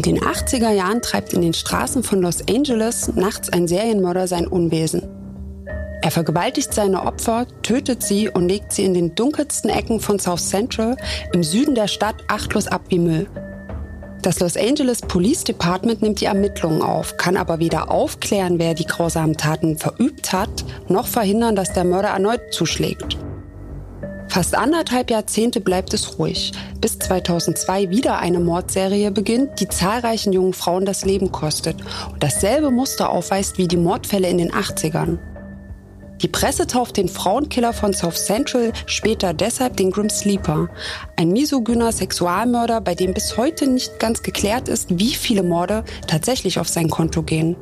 In den 80er Jahren treibt in den Straßen von Los Angeles nachts ein Serienmörder sein Unwesen. Er vergewaltigt seine Opfer, tötet sie und legt sie in den dunkelsten Ecken von South Central im Süden der Stadt achtlos ab wie Müll. Das Los Angeles Police Department nimmt die Ermittlungen auf, kann aber weder aufklären, wer die grausamen Taten verübt hat, noch verhindern, dass der Mörder erneut zuschlägt. Fast anderthalb Jahrzehnte bleibt es ruhig, bis 2002 wieder eine Mordserie beginnt, die zahlreichen jungen Frauen das Leben kostet und dasselbe Muster aufweist wie die Mordfälle in den 80ern. Die Presse tauft den Frauenkiller von South Central später deshalb den Grim Sleeper, ein misogyner Sexualmörder, bei dem bis heute nicht ganz geklärt ist, wie viele Morde tatsächlich auf sein Konto gehen.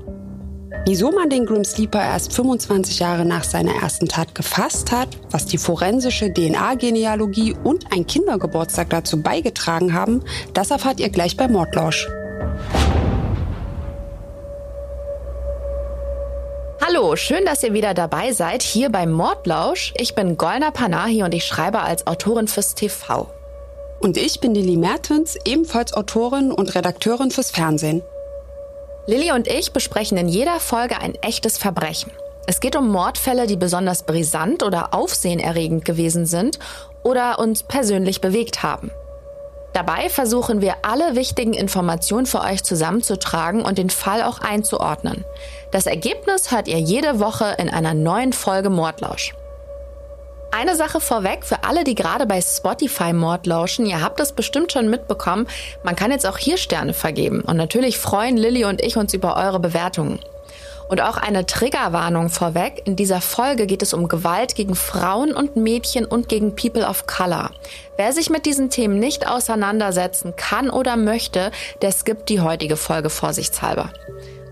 Wieso man den Grim Sleeper erst 25 Jahre nach seiner ersten Tat gefasst hat, was die forensische DNA-Genealogie und ein Kindergeburtstag dazu beigetragen haben, das erfahrt ihr gleich bei Mordlausch. Hallo, schön, dass ihr wieder dabei seid hier beim Mordlausch. Ich bin Golna Panahi und ich schreibe als Autorin fürs TV. Und ich bin Lili Mertens, ebenfalls Autorin und Redakteurin fürs Fernsehen. Lilly und ich besprechen in jeder Folge ein echtes Verbrechen. Es geht um Mordfälle, die besonders brisant oder aufsehenerregend gewesen sind oder uns persönlich bewegt haben. Dabei versuchen wir alle wichtigen Informationen für euch zusammenzutragen und den Fall auch einzuordnen. Das Ergebnis hört ihr jede Woche in einer neuen Folge Mordlausch. Eine Sache vorweg für alle, die gerade bei Spotify Mord lauschen. Ihr habt es bestimmt schon mitbekommen. Man kann jetzt auch hier Sterne vergeben. Und natürlich freuen Lilly und ich uns über eure Bewertungen. Und auch eine Triggerwarnung vorweg. In dieser Folge geht es um Gewalt gegen Frauen und Mädchen und gegen People of Color. Wer sich mit diesen Themen nicht auseinandersetzen kann oder möchte, der skippt die heutige Folge vorsichtshalber.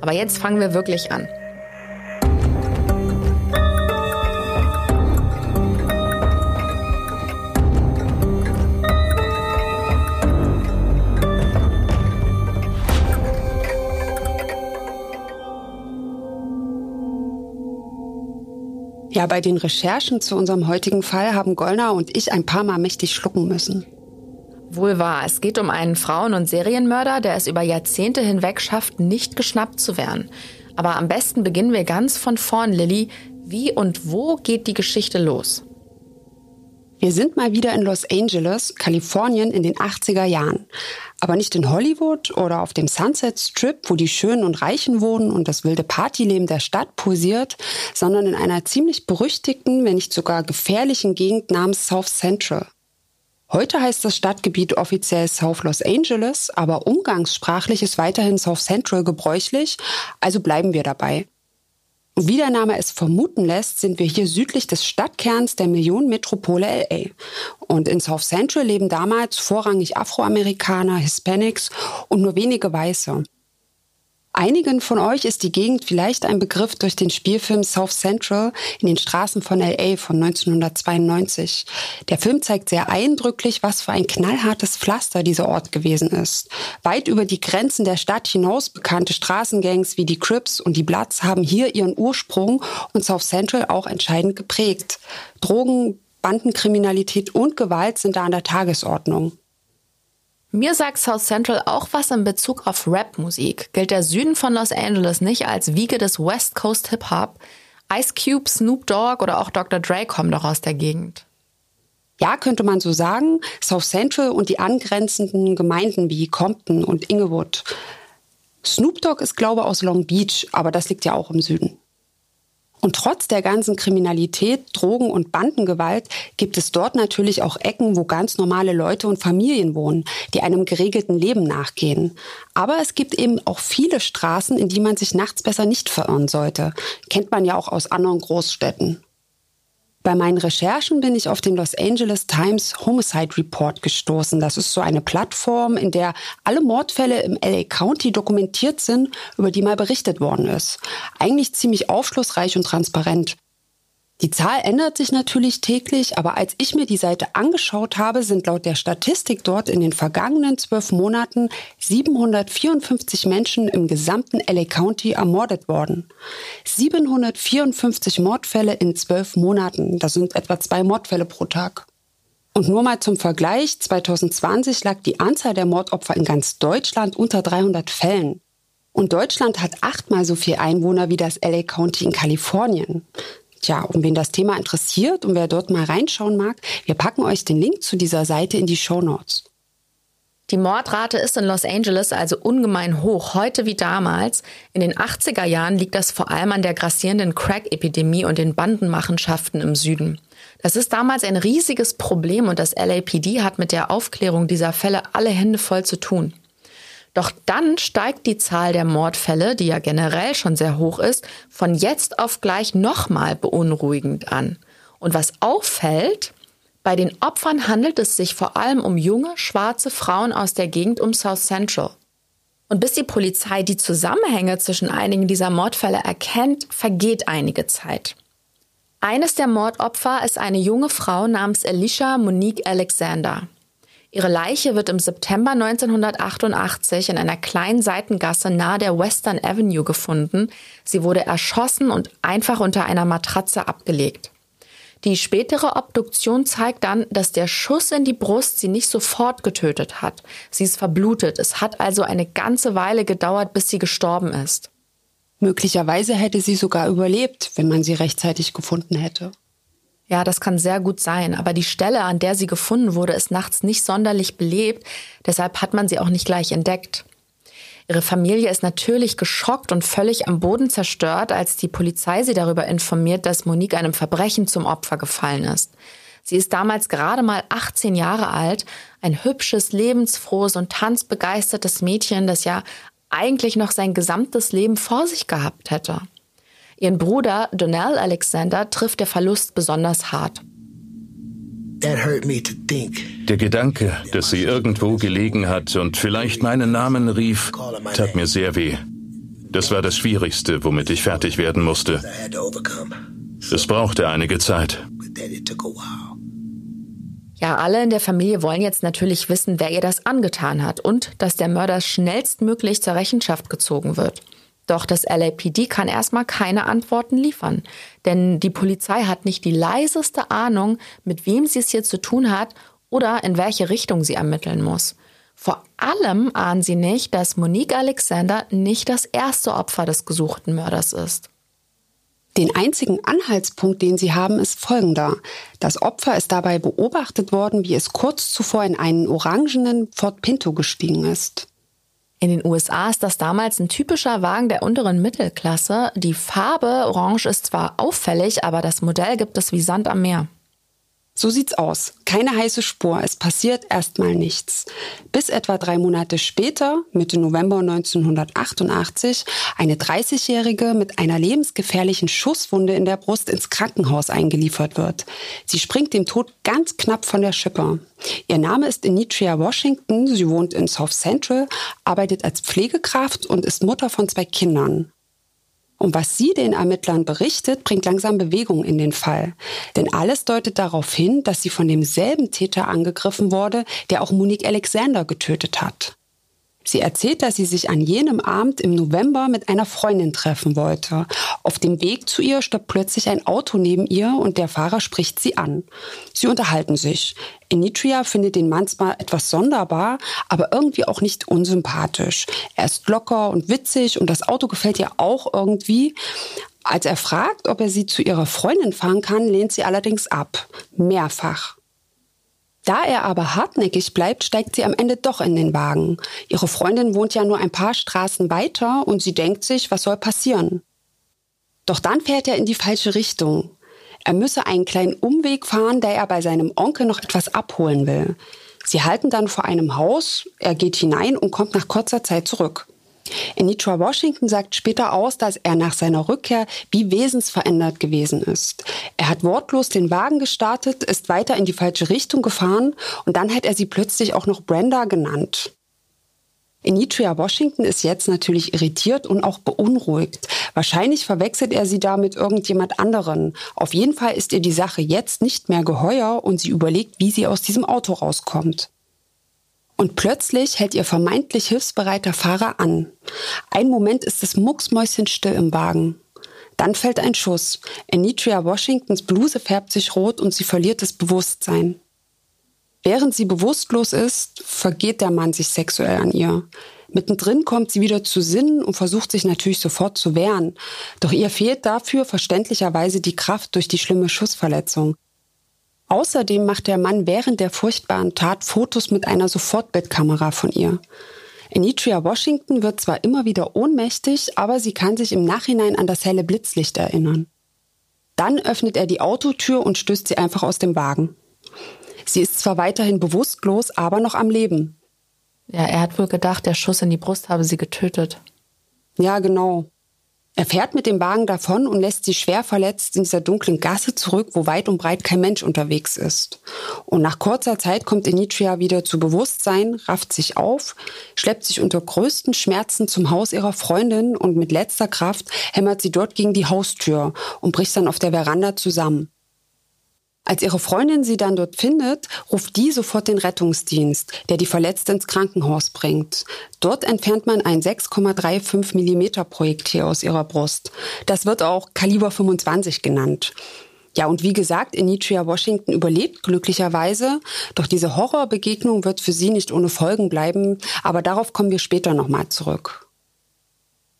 Aber jetzt fangen wir wirklich an. Ja, bei den Recherchen zu unserem heutigen Fall haben Gollner und ich ein paar Mal mächtig schlucken müssen. Wohl wahr, es geht um einen Frauen- und Serienmörder, der es über Jahrzehnte hinweg schafft, nicht geschnappt zu werden. Aber am besten beginnen wir ganz von vorn, Lilly. Wie und wo geht die Geschichte los? Wir sind mal wieder in Los Angeles, Kalifornien in den 80er Jahren. Aber nicht in Hollywood oder auf dem Sunset Strip, wo die Schönen und Reichen wohnen und das wilde Partyleben der Stadt posiert, sondern in einer ziemlich berüchtigten, wenn nicht sogar gefährlichen Gegend namens South Central. Heute heißt das Stadtgebiet offiziell South Los Angeles, aber umgangssprachlich ist weiterhin South Central gebräuchlich, also bleiben wir dabei. Wie der Name es vermuten lässt, sind wir hier südlich des Stadtkerns der Millionenmetropole LA. Und in South Central leben damals vorrangig Afroamerikaner, Hispanics und nur wenige Weiße. Einigen von euch ist die Gegend vielleicht ein Begriff durch den Spielfilm South Central in den Straßen von LA von 1992. Der Film zeigt sehr eindrücklich, was für ein knallhartes Pflaster dieser Ort gewesen ist. Weit über die Grenzen der Stadt hinaus bekannte Straßengangs wie die Crips und die Bloods haben hier ihren Ursprung und South Central auch entscheidend geprägt. Drogen, Bandenkriminalität und Gewalt sind da an der Tagesordnung. Mir sagt South Central auch was in Bezug auf Rap-Musik. Gilt der Süden von Los Angeles nicht als Wiege des West Coast Hip-Hop? Ice Cube, Snoop Dogg oder auch Dr. Dre kommen doch aus der Gegend. Ja, könnte man so sagen. South Central und die angrenzenden Gemeinden wie Compton und Inglewood. Snoop Dogg ist, glaube ich, aus Long Beach, aber das liegt ja auch im Süden. Und trotz der ganzen Kriminalität, Drogen und Bandengewalt gibt es dort natürlich auch Ecken, wo ganz normale Leute und Familien wohnen, die einem geregelten Leben nachgehen. Aber es gibt eben auch viele Straßen, in die man sich nachts besser nicht verirren sollte. Kennt man ja auch aus anderen Großstädten. Bei meinen Recherchen bin ich auf den Los Angeles Times Homicide Report gestoßen. Das ist so eine Plattform, in der alle Mordfälle im LA County dokumentiert sind, über die mal berichtet worden ist. Eigentlich ziemlich aufschlussreich und transparent. Die Zahl ändert sich natürlich täglich, aber als ich mir die Seite angeschaut habe, sind laut der Statistik dort in den vergangenen zwölf Monaten 754 Menschen im gesamten LA County ermordet worden. 754 Mordfälle in zwölf Monaten. Das sind etwa zwei Mordfälle pro Tag. Und nur mal zum Vergleich, 2020 lag die Anzahl der Mordopfer in ganz Deutschland unter 300 Fällen. Und Deutschland hat achtmal so viel Einwohner wie das LA County in Kalifornien. Tja, und wen das Thema interessiert und wer dort mal reinschauen mag, wir packen euch den Link zu dieser Seite in die Show Notes. Die Mordrate ist in Los Angeles also ungemein hoch, heute wie damals. In den 80er Jahren liegt das vor allem an der grassierenden Crack-Epidemie und den Bandenmachenschaften im Süden. Das ist damals ein riesiges Problem und das LAPD hat mit der Aufklärung dieser Fälle alle Hände voll zu tun. Doch dann steigt die Zahl der Mordfälle, die ja generell schon sehr hoch ist, von jetzt auf gleich nochmal beunruhigend an. Und was auffällt, bei den Opfern handelt es sich vor allem um junge, schwarze Frauen aus der Gegend um South Central. Und bis die Polizei die Zusammenhänge zwischen einigen dieser Mordfälle erkennt, vergeht einige Zeit. Eines der Mordopfer ist eine junge Frau namens Alicia Monique Alexander. Ihre Leiche wird im September 1988 in einer kleinen Seitengasse nahe der Western Avenue gefunden. Sie wurde erschossen und einfach unter einer Matratze abgelegt. Die spätere Obduktion zeigt dann, dass der Schuss in die Brust sie nicht sofort getötet hat. Sie ist verblutet. Es hat also eine ganze Weile gedauert, bis sie gestorben ist. Möglicherweise hätte sie sogar überlebt, wenn man sie rechtzeitig gefunden hätte. Ja, das kann sehr gut sein, aber die Stelle, an der sie gefunden wurde, ist nachts nicht sonderlich belebt, deshalb hat man sie auch nicht gleich entdeckt. Ihre Familie ist natürlich geschockt und völlig am Boden zerstört, als die Polizei sie darüber informiert, dass Monique einem Verbrechen zum Opfer gefallen ist. Sie ist damals gerade mal 18 Jahre alt, ein hübsches, lebensfrohes und tanzbegeistertes Mädchen, das ja eigentlich noch sein gesamtes Leben vor sich gehabt hätte. Ihren Bruder Donnell Alexander trifft der Verlust besonders hart. Der Gedanke, dass sie irgendwo gelegen hat und vielleicht meinen Namen rief, tat mir sehr weh. Das war das Schwierigste, womit ich fertig werden musste. Es brauchte einige Zeit. Ja, alle in der Familie wollen jetzt natürlich wissen, wer ihr das angetan hat und dass der Mörder schnellstmöglich zur Rechenschaft gezogen wird. Doch das LAPD kann erstmal keine Antworten liefern, denn die Polizei hat nicht die leiseste Ahnung, mit wem sie es hier zu tun hat oder in welche Richtung sie ermitteln muss. Vor allem ahnen sie nicht, dass Monique Alexander nicht das erste Opfer des gesuchten Mörders ist. Den einzigen Anhaltspunkt, den sie haben, ist folgender. Das Opfer ist dabei beobachtet worden, wie es kurz zuvor in einen orangenen Ford Pinto gestiegen ist. In den USA ist das damals ein typischer Wagen der unteren Mittelklasse. Die Farbe Orange ist zwar auffällig, aber das Modell gibt es wie Sand am Meer. So sieht's aus. Keine heiße Spur. Es passiert erstmal nichts. Bis etwa drei Monate später, Mitte November 1988, eine 30-Jährige mit einer lebensgefährlichen Schusswunde in der Brust ins Krankenhaus eingeliefert wird. Sie springt dem Tod ganz knapp von der Schippe. Ihr Name ist Initria Washington. Sie wohnt in South Central, arbeitet als Pflegekraft und ist Mutter von zwei Kindern. Und was sie den Ermittlern berichtet, bringt langsam Bewegung in den Fall. Denn alles deutet darauf hin, dass sie von demselben Täter angegriffen wurde, der auch Monique Alexander getötet hat. Sie erzählt, dass sie sich an jenem Abend im November mit einer Freundin treffen wollte. Auf dem Weg zu ihr stoppt plötzlich ein Auto neben ihr und der Fahrer spricht sie an. Sie unterhalten sich. Enitria findet den Mann zwar etwas sonderbar, aber irgendwie auch nicht unsympathisch. Er ist locker und witzig und das Auto gefällt ihr auch irgendwie. Als er fragt, ob er sie zu ihrer Freundin fahren kann, lehnt sie allerdings ab. Mehrfach. Da er aber hartnäckig bleibt, steigt sie am Ende doch in den Wagen. Ihre Freundin wohnt ja nur ein paar Straßen weiter und sie denkt sich, was soll passieren? Doch dann fährt er in die falsche Richtung. Er müsse einen kleinen Umweg fahren, da er bei seinem Onkel noch etwas abholen will. Sie halten dann vor einem Haus, er geht hinein und kommt nach kurzer Zeit zurück. Anitra Washington sagt später aus, dass er nach seiner Rückkehr wie wesensverändert gewesen ist. Er hat wortlos den Wagen gestartet, ist weiter in die falsche Richtung gefahren und dann hat er sie plötzlich auch noch Brenda genannt. Anitria Washington ist jetzt natürlich irritiert und auch beunruhigt. Wahrscheinlich verwechselt er sie da mit irgendjemand anderen. Auf jeden Fall ist ihr die Sache jetzt nicht mehr geheuer und sie überlegt, wie sie aus diesem Auto rauskommt. Und plötzlich hält ihr vermeintlich hilfsbereiter Fahrer an. Ein Moment ist es mucksmäuschenstill im Wagen. Dann fällt ein Schuss. Anitria Washingtons Bluse färbt sich rot und sie verliert das Bewusstsein. Während sie bewusstlos ist, vergeht der Mann sich sexuell an ihr. Mittendrin kommt sie wieder zu Sinnen und versucht sich natürlich sofort zu wehren. Doch ihr fehlt dafür verständlicherweise die Kraft durch die schlimme Schussverletzung. Außerdem macht der Mann während der furchtbaren Tat Fotos mit einer Sofortbildkamera von ihr. Anitria Washington wird zwar immer wieder ohnmächtig, aber sie kann sich im Nachhinein an das helle Blitzlicht erinnern. Dann öffnet er die Autotür und stößt sie einfach aus dem Wagen. Sie ist zwar weiterhin bewusstlos, aber noch am Leben. Ja, er hat wohl gedacht, der Schuss in die Brust habe sie getötet. Ja, genau. Er fährt mit dem Wagen davon und lässt sie schwer verletzt in dieser dunklen Gasse zurück, wo weit und breit kein Mensch unterwegs ist. Und nach kurzer Zeit kommt Enitria wieder zu Bewusstsein, rafft sich auf, schleppt sich unter größten Schmerzen zum Haus ihrer Freundin und mit letzter Kraft hämmert sie dort gegen die Haustür und bricht dann auf der Veranda zusammen. Als ihre Freundin sie dann dort findet, ruft die sofort den Rettungsdienst, der die Verletzte ins Krankenhaus bringt. Dort entfernt man ein 6,35 Millimeter Projektil aus ihrer Brust. Das wird auch Kaliber 25 genannt. Ja, und wie gesagt, Anitria Washington überlebt glücklicherweise, doch diese Horrorbegegnung wird für sie nicht ohne Folgen bleiben, aber darauf kommen wir später nochmal zurück.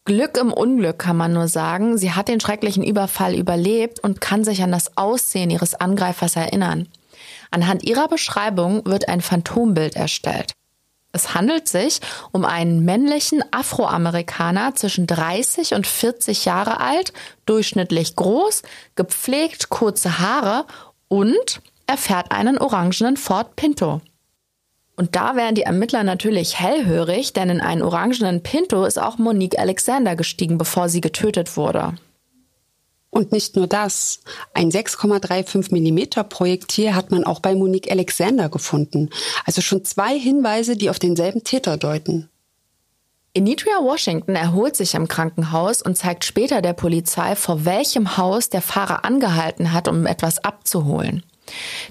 Glück im Unglück kann man nur sagen. Sie hat den schrecklichen Überfall überlebt und kann sich an das Aussehen ihres Angreifers erinnern. Anhand ihrer Beschreibung wird ein Phantombild erstellt. Es handelt sich um einen männlichen Afroamerikaner zwischen 30 und 40 Jahre alt, durchschnittlich groß, gepflegt, kurze Haare und er fährt einen orangenen Ford Pinto. Und da wären die Ermittler natürlich hellhörig, denn in einen orangenen Pinto ist auch Monique Alexander gestiegen, bevor sie getötet wurde. Und nicht nur das. Ein 6,35 Millimeter Projektil hat man auch bei Monique Alexander gefunden. Also schon zwei Hinweise, die auf denselben Täter deuten. Enitria Washington erholt sich im Krankenhaus und zeigt später der Polizei, vor welchem Haus der Fahrer angehalten hat, um etwas abzuholen.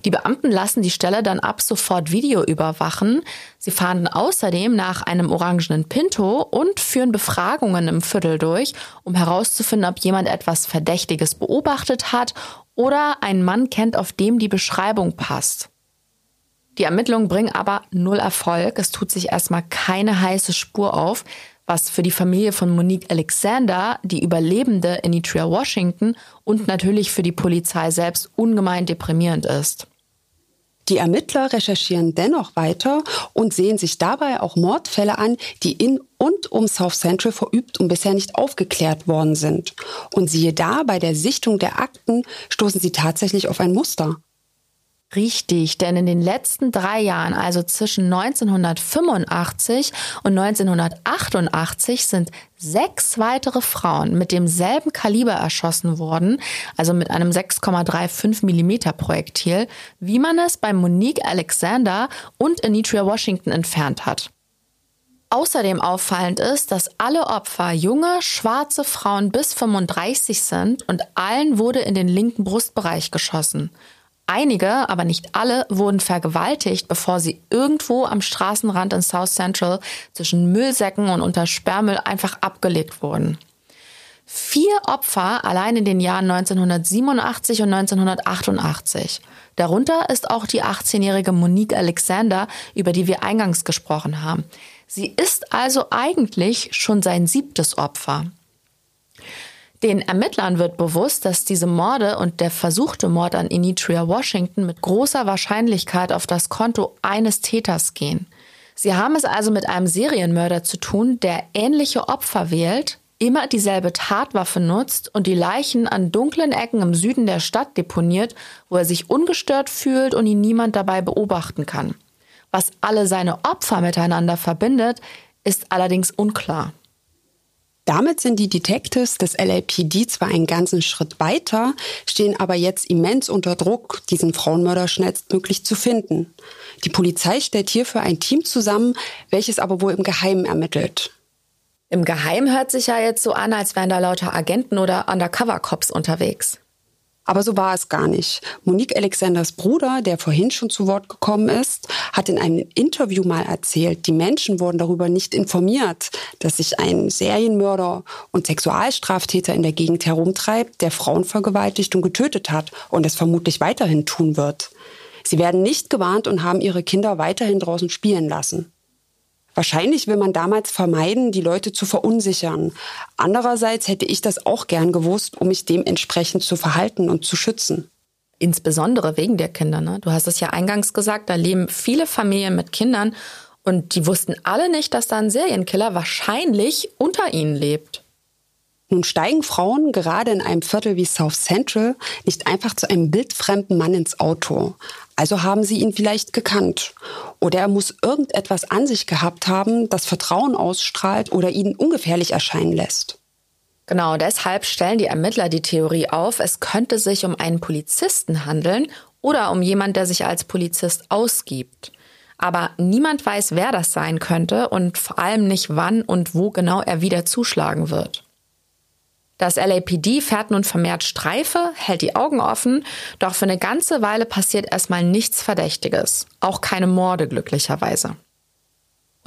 Die Beamten lassen die Stelle dann ab sofort Video überwachen. Sie fahren außerdem nach einem orangenen Pinto und führen Befragungen im Viertel durch, um herauszufinden, ob jemand etwas Verdächtiges beobachtet hat oder einen Mann kennt, auf dem die Beschreibung passt. Die Ermittlungen bringen aber null Erfolg. Es tut sich erstmal keine heiße Spur auf was für die Familie von Monique Alexander, die Überlebende Anitria Washington und natürlich für die Polizei selbst ungemein deprimierend ist. Die Ermittler recherchieren dennoch weiter und sehen sich dabei auch Mordfälle an, die in und um South Central verübt und bisher nicht aufgeklärt worden sind. Und siehe da, bei der Sichtung der Akten stoßen sie tatsächlich auf ein Muster. Richtig, denn in den letzten drei Jahren, also zwischen 1985 und 1988, sind sechs weitere Frauen mit demselben Kaliber erschossen worden, also mit einem 6,35 Millimeter Projektil, wie man es bei Monique Alexander und Anitria Washington entfernt hat. Außerdem auffallend ist, dass alle Opfer junge, schwarze Frauen bis 35 sind und allen wurde in den linken Brustbereich geschossen. Einige, aber nicht alle, wurden vergewaltigt, bevor sie irgendwo am Straßenrand in South Central zwischen Müllsäcken und unter Sperrmüll einfach abgelegt wurden. Vier Opfer allein in den Jahren 1987 und 1988. Darunter ist auch die 18-jährige Monique Alexander, über die wir eingangs gesprochen haben. Sie ist also eigentlich schon sein siebtes Opfer. Den Ermittlern wird bewusst, dass diese Morde und der versuchte Mord an Initria Washington mit großer Wahrscheinlichkeit auf das Konto eines Täters gehen. Sie haben es also mit einem Serienmörder zu tun, der ähnliche Opfer wählt, immer dieselbe Tatwaffe nutzt und die Leichen an dunklen Ecken im Süden der Stadt deponiert, wo er sich ungestört fühlt und ihn niemand dabei beobachten kann. Was alle seine Opfer miteinander verbindet, ist allerdings unklar. Damit sind die Detectives des LAPD zwar einen ganzen Schritt weiter, stehen aber jetzt immens unter Druck, diesen Frauenmörder schnellstmöglich zu finden. Die Polizei stellt hierfür ein Team zusammen, welches aber wohl im Geheimen ermittelt. Im Geheim hört sich ja jetzt so an, als wären da lauter Agenten oder Undercover-Cops unterwegs. Aber so war es gar nicht. Monique Alexanders Bruder, der vorhin schon zu Wort gekommen ist, hat in einem Interview mal erzählt, die Menschen wurden darüber nicht informiert, dass sich ein Serienmörder und Sexualstraftäter in der Gegend herumtreibt, der Frauen vergewaltigt und getötet hat und es vermutlich weiterhin tun wird. Sie werden nicht gewarnt und haben ihre Kinder weiterhin draußen spielen lassen. Wahrscheinlich will man damals vermeiden, die Leute zu verunsichern. Andererseits hätte ich das auch gern gewusst, um mich dementsprechend zu verhalten und zu schützen. Insbesondere wegen der Kinder. Ne? Du hast es ja eingangs gesagt, da leben viele Familien mit Kindern und die wussten alle nicht, dass da ein Serienkiller wahrscheinlich unter ihnen lebt. Nun steigen Frauen gerade in einem Viertel wie South Central nicht einfach zu einem wildfremden Mann ins Auto. Also haben sie ihn vielleicht gekannt. Oder er muss irgendetwas an sich gehabt haben, das Vertrauen ausstrahlt oder ihn ungefährlich erscheinen lässt. Genau, deshalb stellen die Ermittler die Theorie auf, es könnte sich um einen Polizisten handeln oder um jemand, der sich als Polizist ausgibt. Aber niemand weiß, wer das sein könnte und vor allem nicht, wann und wo genau er wieder zuschlagen wird. Das LAPD fährt nun vermehrt Streife, hält die Augen offen, doch für eine ganze Weile passiert erstmal nichts Verdächtiges. Auch keine Morde glücklicherweise.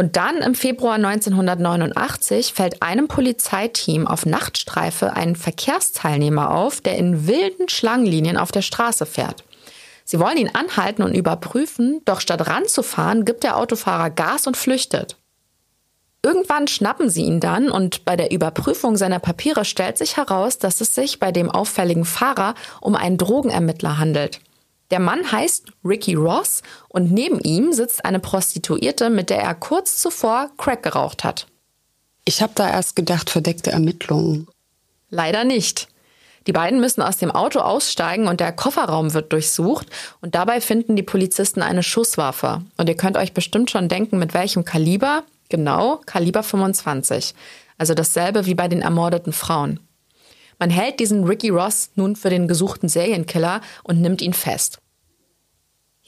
Und dann im Februar 1989 fällt einem Polizeiteam auf Nachtstreife ein Verkehrsteilnehmer auf, der in wilden Schlangenlinien auf der Straße fährt. Sie wollen ihn anhalten und überprüfen, doch statt ranzufahren, gibt der Autofahrer Gas und flüchtet. Irgendwann schnappen sie ihn dann und bei der Überprüfung seiner Papiere stellt sich heraus, dass es sich bei dem auffälligen Fahrer um einen Drogenermittler handelt. Der Mann heißt Ricky Ross und neben ihm sitzt eine Prostituierte, mit der er kurz zuvor Crack geraucht hat. Ich habe da erst gedacht, verdeckte Ermittlungen. Leider nicht. Die beiden müssen aus dem Auto aussteigen und der Kofferraum wird durchsucht und dabei finden die Polizisten eine Schusswaffe. Und ihr könnt euch bestimmt schon denken, mit welchem Kaliber. Genau, Kaliber 25. Also dasselbe wie bei den ermordeten Frauen. Man hält diesen Ricky Ross nun für den gesuchten Serienkiller und nimmt ihn fest.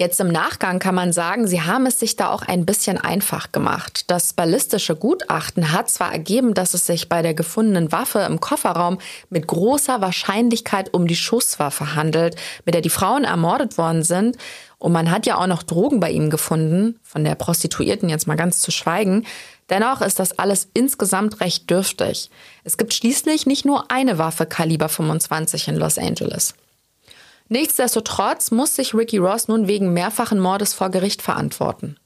Jetzt im Nachgang kann man sagen, sie haben es sich da auch ein bisschen einfach gemacht. Das ballistische Gutachten hat zwar ergeben, dass es sich bei der gefundenen Waffe im Kofferraum mit großer Wahrscheinlichkeit um die Schusswaffe handelt, mit der die Frauen ermordet worden sind. Und man hat ja auch noch Drogen bei ihm gefunden, von der Prostituierten jetzt mal ganz zu schweigen. Dennoch ist das alles insgesamt recht dürftig. Es gibt schließlich nicht nur eine Waffe Kaliber 25 in Los Angeles. Nichtsdestotrotz muss sich Ricky Ross nun wegen mehrfachen Mordes vor Gericht verantworten.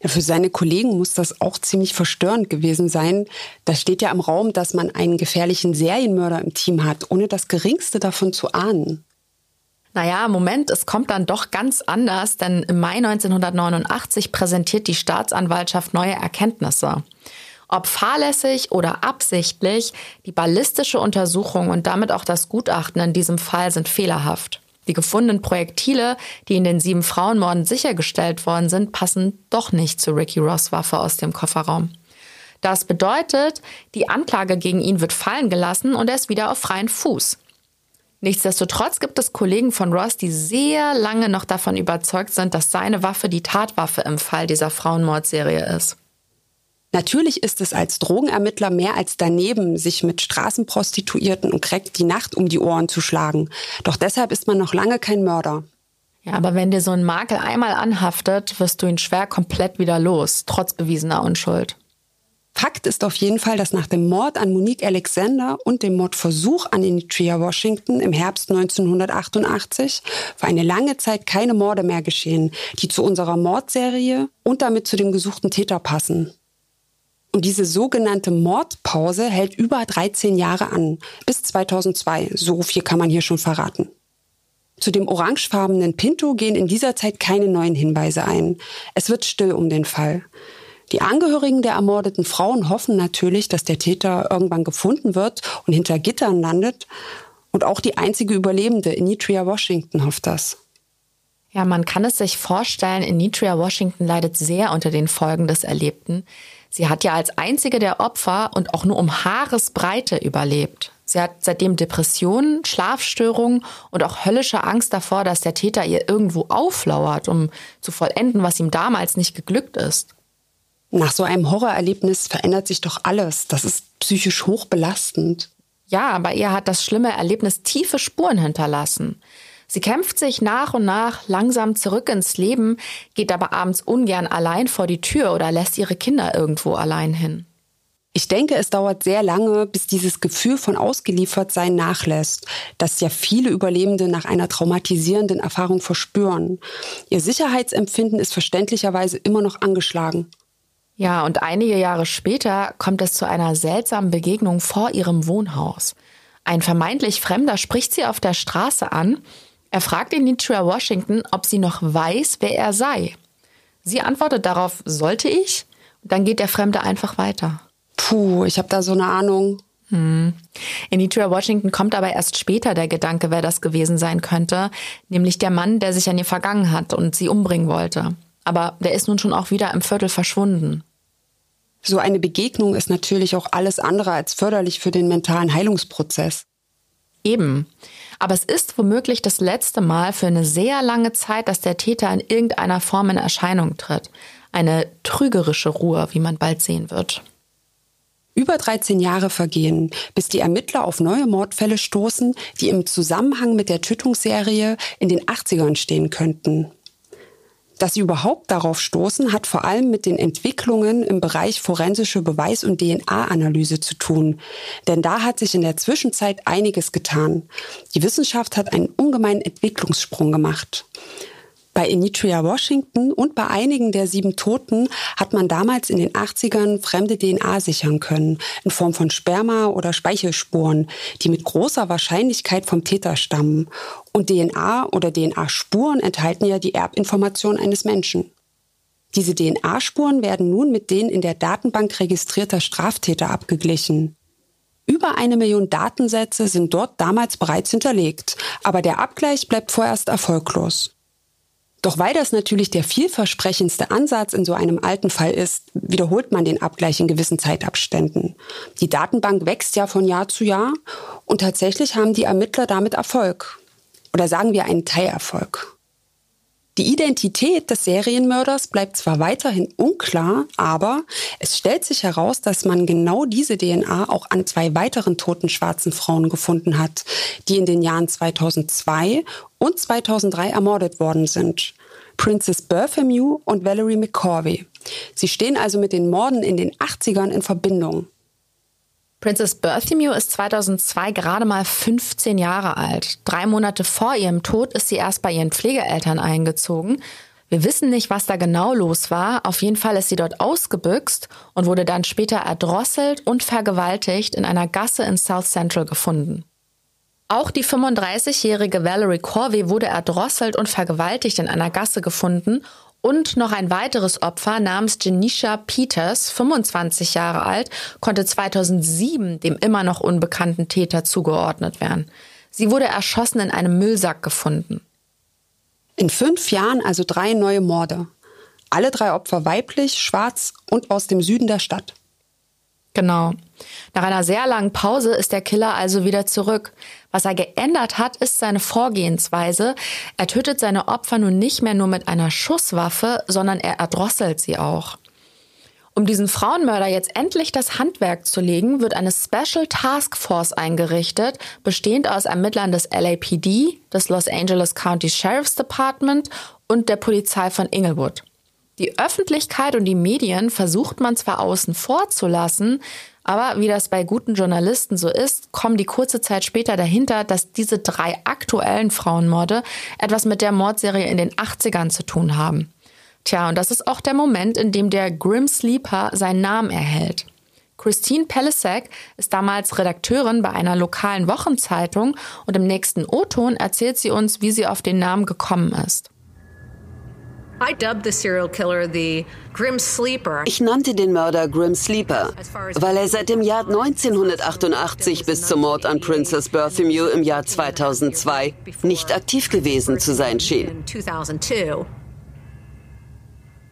Ja, für seine Kollegen muss das auch ziemlich verstörend gewesen sein. Da steht ja im Raum, dass man einen gefährlichen Serienmörder im Team hat, ohne das Geringste davon zu ahnen. Naja, Moment, es kommt dann doch ganz anders, denn im Mai 1989 präsentiert die Staatsanwaltschaft neue Erkenntnisse. Ob fahrlässig oder absichtlich, die ballistische Untersuchung und damit auch das Gutachten in diesem Fall sind fehlerhaft. Die gefundenen Projektile, die in den sieben Frauenmorden sichergestellt worden sind, passen doch nicht zu Ricky Ross Waffe aus dem Kofferraum. Das bedeutet, die Anklage gegen ihn wird fallen gelassen und er ist wieder auf freien Fuß. Nichtsdestotrotz gibt es Kollegen von Ross, die sehr lange noch davon überzeugt sind, dass seine Waffe die Tatwaffe im Fall dieser Frauenmordserie ist. Natürlich ist es als Drogenermittler mehr als daneben, sich mit Straßenprostituierten und Crack die Nacht um die Ohren zu schlagen. Doch deshalb ist man noch lange kein Mörder. Ja, aber wenn dir so ein Makel einmal anhaftet, wirst du ihn schwer komplett wieder los, trotz bewiesener Unschuld. Fakt ist auf jeden Fall, dass nach dem Mord an Monique Alexander und dem Mordversuch an Initria Washington im Herbst 1988 für eine lange Zeit keine Morde mehr geschehen, die zu unserer Mordserie und damit zu dem gesuchten Täter passen. Und diese sogenannte Mordpause hält über 13 Jahre an, bis 2002. So viel kann man hier schon verraten. Zu dem orangefarbenen Pinto gehen in dieser Zeit keine neuen Hinweise ein. Es wird still um den Fall. Die Angehörigen der ermordeten Frauen hoffen natürlich, dass der Täter irgendwann gefunden wird und hinter Gittern landet. Und auch die einzige Überlebende, Initria Washington, hofft das. Ja, man kann es sich vorstellen, Initria Washington leidet sehr unter den Folgen des Erlebten. Sie hat ja als einzige der Opfer und auch nur um Haaresbreite überlebt. Sie hat seitdem Depressionen, Schlafstörungen und auch höllische Angst davor, dass der Täter ihr irgendwo auflauert, um zu vollenden, was ihm damals nicht geglückt ist. Nach so einem Horrorerlebnis verändert sich doch alles. Das ist psychisch hochbelastend. Ja, bei ihr hat das schlimme Erlebnis tiefe Spuren hinterlassen. Sie kämpft sich nach und nach langsam zurück ins Leben, geht aber abends ungern allein vor die Tür oder lässt ihre Kinder irgendwo allein hin. Ich denke, es dauert sehr lange, bis dieses Gefühl von Ausgeliefertsein nachlässt, das ja viele Überlebende nach einer traumatisierenden Erfahrung verspüren. Ihr Sicherheitsempfinden ist verständlicherweise immer noch angeschlagen. Ja, und einige Jahre später kommt es zu einer seltsamen Begegnung vor ihrem Wohnhaus. Ein vermeintlich Fremder spricht sie auf der Straße an. Er fragt Initra Washington, ob sie noch weiß, wer er sei. Sie antwortet darauf, sollte ich? Und dann geht der Fremde einfach weiter. Puh, ich habe da so eine Ahnung. Hm. Anitra Washington kommt aber erst später der Gedanke, wer das gewesen sein könnte, nämlich der Mann, der sich an ihr vergangen hat und sie umbringen wollte. Aber der ist nun schon auch wieder im Viertel verschwunden. So eine Begegnung ist natürlich auch alles andere als förderlich für den mentalen Heilungsprozess. Eben. Aber es ist womöglich das letzte Mal für eine sehr lange Zeit, dass der Täter in irgendeiner Form in Erscheinung tritt. Eine trügerische Ruhe, wie man bald sehen wird. Über 13 Jahre vergehen, bis die Ermittler auf neue Mordfälle stoßen, die im Zusammenhang mit der Tötungsserie in den 80ern stehen könnten. Dass sie überhaupt darauf stoßen, hat vor allem mit den Entwicklungen im Bereich forensische Beweis- und DNA-Analyse zu tun. Denn da hat sich in der Zwischenzeit einiges getan. Die Wissenschaft hat einen ungemeinen Entwicklungssprung gemacht. Bei Enitria Washington und bei einigen der sieben Toten hat man damals in den 80ern fremde DNA sichern können, in Form von Sperma oder Speichelspuren, die mit großer Wahrscheinlichkeit vom Täter stammen. Und DNA oder DNA-Spuren enthalten ja die Erbinformation eines Menschen. Diese DNA-Spuren werden nun mit denen in der Datenbank registrierter Straftäter abgeglichen. Über eine Million Datensätze sind dort damals bereits hinterlegt, aber der Abgleich bleibt vorerst erfolglos. Doch weil das natürlich der vielversprechendste Ansatz in so einem alten Fall ist, wiederholt man den Abgleich in gewissen Zeitabständen. Die Datenbank wächst ja von Jahr zu Jahr und tatsächlich haben die Ermittler damit Erfolg. Oder sagen wir einen Teilerfolg. Die Identität des Serienmörders bleibt zwar weiterhin unklar, aber es stellt sich heraus, dass man genau diese DNA auch an zwei weiteren toten schwarzen Frauen gefunden hat, die in den Jahren 2002 und 2003 ermordet worden sind. Princess Berthamew und Valerie McCorvey. Sie stehen also mit den Morden in den 80ern in Verbindung. Princess Berthamew ist 2002 gerade mal 15 Jahre alt. Drei Monate vor ihrem Tod ist sie erst bei ihren Pflegeeltern eingezogen. Wir wissen nicht, was da genau los war. Auf jeden Fall ist sie dort ausgebüxt und wurde dann später erdrosselt und vergewaltigt in einer Gasse in South Central gefunden. Auch die 35-jährige Valerie Corvey wurde erdrosselt und vergewaltigt in einer Gasse gefunden und noch ein weiteres Opfer namens Janisha Peters, 25 Jahre alt, konnte 2007 dem immer noch unbekannten Täter zugeordnet werden. Sie wurde erschossen in einem Müllsack gefunden. In fünf Jahren also drei neue Morde. Alle drei Opfer weiblich, schwarz und aus dem Süden der Stadt. Genau. Nach einer sehr langen Pause ist der Killer also wieder zurück. Was er geändert hat, ist seine Vorgehensweise. Er tötet seine Opfer nun nicht mehr nur mit einer Schusswaffe, sondern er erdrosselt sie auch. Um diesen Frauenmörder jetzt endlich das Handwerk zu legen, wird eine Special Task Force eingerichtet, bestehend aus Ermittlern des LAPD, des Los Angeles County Sheriff's Department und der Polizei von Inglewood. Die Öffentlichkeit und die Medien versucht man zwar außen vor zu lassen, aber wie das bei guten Journalisten so ist, kommen die kurze Zeit später dahinter, dass diese drei aktuellen Frauenmorde etwas mit der Mordserie in den 80ern zu tun haben. Tja, und das ist auch der Moment, in dem der Grim Sleeper seinen Namen erhält. Christine Pelisek ist damals Redakteurin bei einer lokalen Wochenzeitung und im nächsten O-Ton erzählt sie uns, wie sie auf den Namen gekommen ist. Ich nannte den Mörder Grim Sleeper, weil er seit dem Jahr 1988 bis zum Mord an Princess Berthamew im Jahr 2002 nicht aktiv gewesen zu sein schien.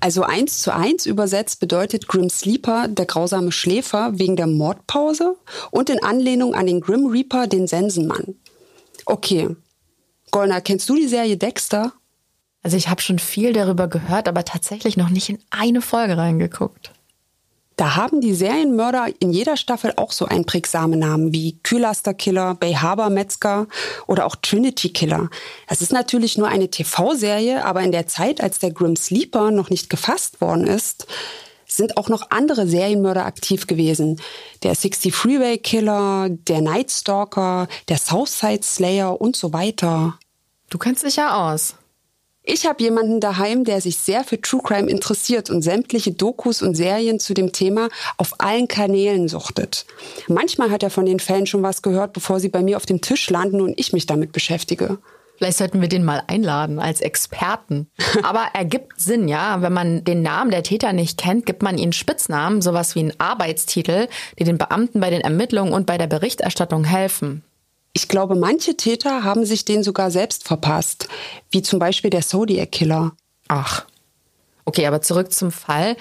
Also eins zu eins übersetzt bedeutet Grim Sleeper der grausame Schläfer wegen der Mordpause und in Anlehnung an den Grim Reaper den Sensenmann. Okay. Golna, kennst du die Serie Dexter? Also ich habe schon viel darüber gehört, aber tatsächlich noch nicht in eine Folge reingeguckt. Da haben die Serienmörder in jeder Staffel auch so einprägsame Namen wie Kühlaster Killer, Bay Harbor Metzger oder auch Trinity Killer. Das ist natürlich nur eine TV-Serie, aber in der Zeit, als der Grim Sleeper noch nicht gefasst worden ist, sind auch noch andere Serienmörder aktiv gewesen. Der 60 Freeway Killer, der Night Stalker, der Southside Slayer und so weiter. Du kennst dich ja aus. Ich habe jemanden daheim, der sich sehr für True Crime interessiert und sämtliche Dokus und Serien zu dem Thema auf allen Kanälen suchtet. Manchmal hat er von den Fällen schon was gehört, bevor sie bei mir auf dem Tisch landen und ich mich damit beschäftige. Vielleicht sollten wir den mal einladen als Experten. Aber er gibt Sinn, ja. Wenn man den Namen der Täter nicht kennt, gibt man ihnen Spitznamen, sowas wie einen Arbeitstitel, die den Beamten bei den Ermittlungen und bei der Berichterstattung helfen. Ich glaube, manche Täter haben sich den sogar selbst verpasst, wie zum Beispiel der Zodiac Killer. Ach. Okay, aber zurück zum Fall.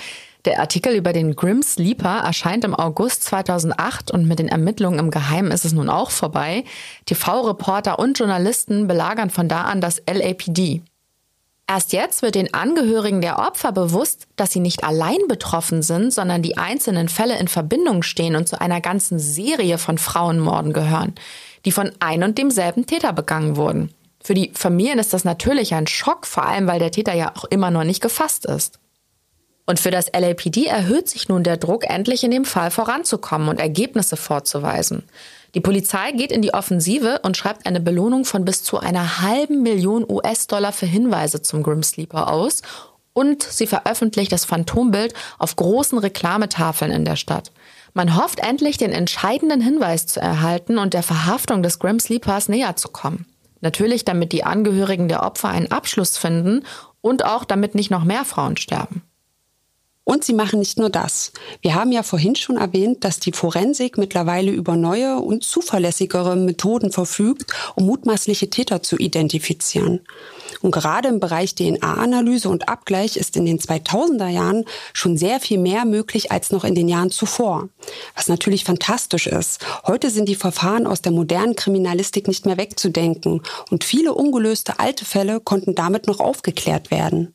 Der Artikel über den Grim Sleeper erscheint im August 2008 und mit den Ermittlungen im Geheimen ist es nun auch vorbei. TV-Reporter und Journalisten belagern von da an das LAPD. Erst jetzt wird den Angehörigen der Opfer bewusst, dass sie nicht allein betroffen sind, sondern die einzelnen Fälle in Verbindung stehen und zu einer ganzen Serie von Frauenmorden gehören die von ein und demselben Täter begangen wurden. Für die Familien ist das natürlich ein Schock, vor allem weil der Täter ja auch immer noch nicht gefasst ist. Und für das LAPD erhöht sich nun der Druck, endlich in dem Fall voranzukommen und Ergebnisse vorzuweisen. Die Polizei geht in die Offensive und schreibt eine Belohnung von bis zu einer halben Million US-Dollar für Hinweise zum Grim Sleeper aus und sie veröffentlicht das Phantombild auf großen Reklametafeln in der Stadt. Man hofft endlich den entscheidenden Hinweis zu erhalten und der Verhaftung des Grim Sleepers näher zu kommen. Natürlich, damit die Angehörigen der Opfer einen Abschluss finden und auch damit nicht noch mehr Frauen sterben. Und sie machen nicht nur das. Wir haben ja vorhin schon erwähnt, dass die Forensik mittlerweile über neue und zuverlässigere Methoden verfügt, um mutmaßliche Täter zu identifizieren. Und gerade im Bereich DNA-Analyse und Abgleich ist in den 2000er Jahren schon sehr viel mehr möglich als noch in den Jahren zuvor. Was natürlich fantastisch ist. Heute sind die Verfahren aus der modernen Kriminalistik nicht mehr wegzudenken und viele ungelöste alte Fälle konnten damit noch aufgeklärt werden.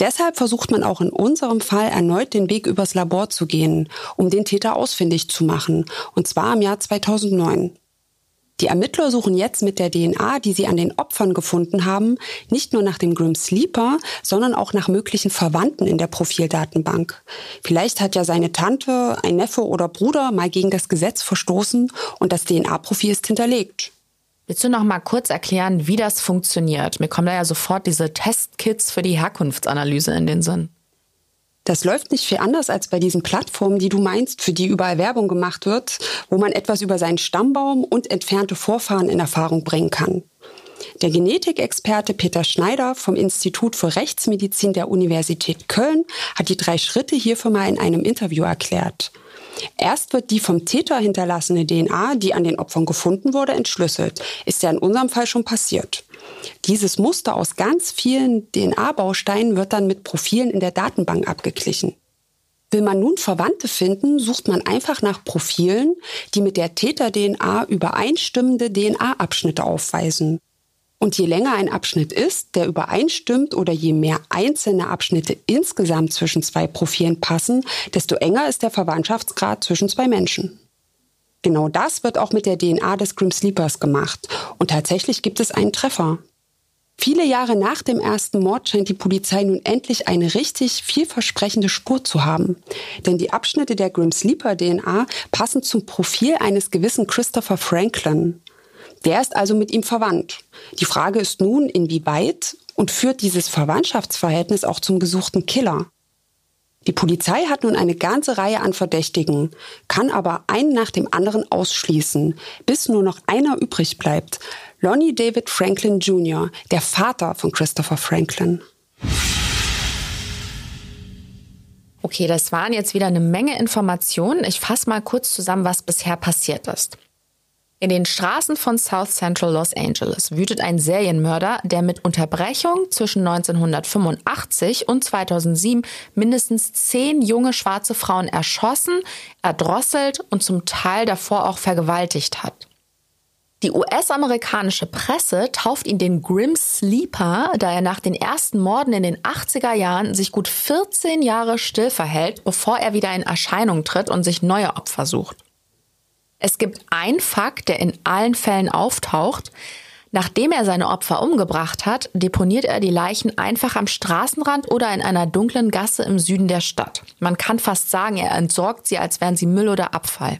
Deshalb versucht man auch in unserem Fall erneut den Weg übers Labor zu gehen, um den Täter ausfindig zu machen, und zwar im Jahr 2009. Die Ermittler suchen jetzt mit der DNA, die sie an den Opfern gefunden haben, nicht nur nach dem Grim Sleeper, sondern auch nach möglichen Verwandten in der Profildatenbank. Vielleicht hat ja seine Tante, ein Neffe oder Bruder mal gegen das Gesetz verstoßen und das DNA-Profil ist hinterlegt. Willst du noch mal kurz erklären, wie das funktioniert? Mir kommen da ja sofort diese Testkits für die Herkunftsanalyse in den Sinn. Das läuft nicht viel anders als bei diesen Plattformen, die du meinst, für die überall Werbung gemacht wird, wo man etwas über seinen Stammbaum und entfernte Vorfahren in Erfahrung bringen kann. Der Genetikexperte Peter Schneider vom Institut für Rechtsmedizin der Universität Köln hat die drei Schritte hierfür mal in einem Interview erklärt. Erst wird die vom Täter hinterlassene DNA, die an den Opfern gefunden wurde, entschlüsselt. Ist ja in unserem Fall schon passiert. Dieses Muster aus ganz vielen DNA-Bausteinen wird dann mit Profilen in der Datenbank abgeglichen. Will man nun Verwandte finden, sucht man einfach nach Profilen, die mit der Täter-DNA übereinstimmende DNA-Abschnitte aufweisen. Und je länger ein Abschnitt ist, der übereinstimmt oder je mehr einzelne Abschnitte insgesamt zwischen zwei Profilen passen, desto enger ist der Verwandtschaftsgrad zwischen zwei Menschen. Genau das wird auch mit der DNA des Grim Sleepers gemacht. Und tatsächlich gibt es einen Treffer. Viele Jahre nach dem ersten Mord scheint die Polizei nun endlich eine richtig vielversprechende Spur zu haben. Denn die Abschnitte der Grim Sleeper DNA passen zum Profil eines gewissen Christopher Franklin. Der ist also mit ihm verwandt. Die Frage ist nun, inwieweit und führt dieses Verwandtschaftsverhältnis auch zum gesuchten Killer? Die Polizei hat nun eine ganze Reihe an Verdächtigen, kann aber einen nach dem anderen ausschließen, bis nur noch einer übrig bleibt. Lonnie David Franklin Jr., der Vater von Christopher Franklin. Okay, das waren jetzt wieder eine Menge Informationen. Ich fasse mal kurz zusammen, was bisher passiert ist. In den Straßen von South Central Los Angeles wütet ein Serienmörder, der mit Unterbrechung zwischen 1985 und 2007 mindestens zehn junge schwarze Frauen erschossen, erdrosselt und zum Teil davor auch vergewaltigt hat. Die US-amerikanische Presse tauft ihn den Grim Sleeper, da er nach den ersten Morden in den 80er Jahren sich gut 14 Jahre still verhält, bevor er wieder in Erscheinung tritt und sich neue Opfer sucht. Es gibt einen Fakt, der in allen Fällen auftaucht. Nachdem er seine Opfer umgebracht hat, deponiert er die Leichen einfach am Straßenrand oder in einer dunklen Gasse im Süden der Stadt. Man kann fast sagen, er entsorgt sie, als wären sie Müll oder Abfall.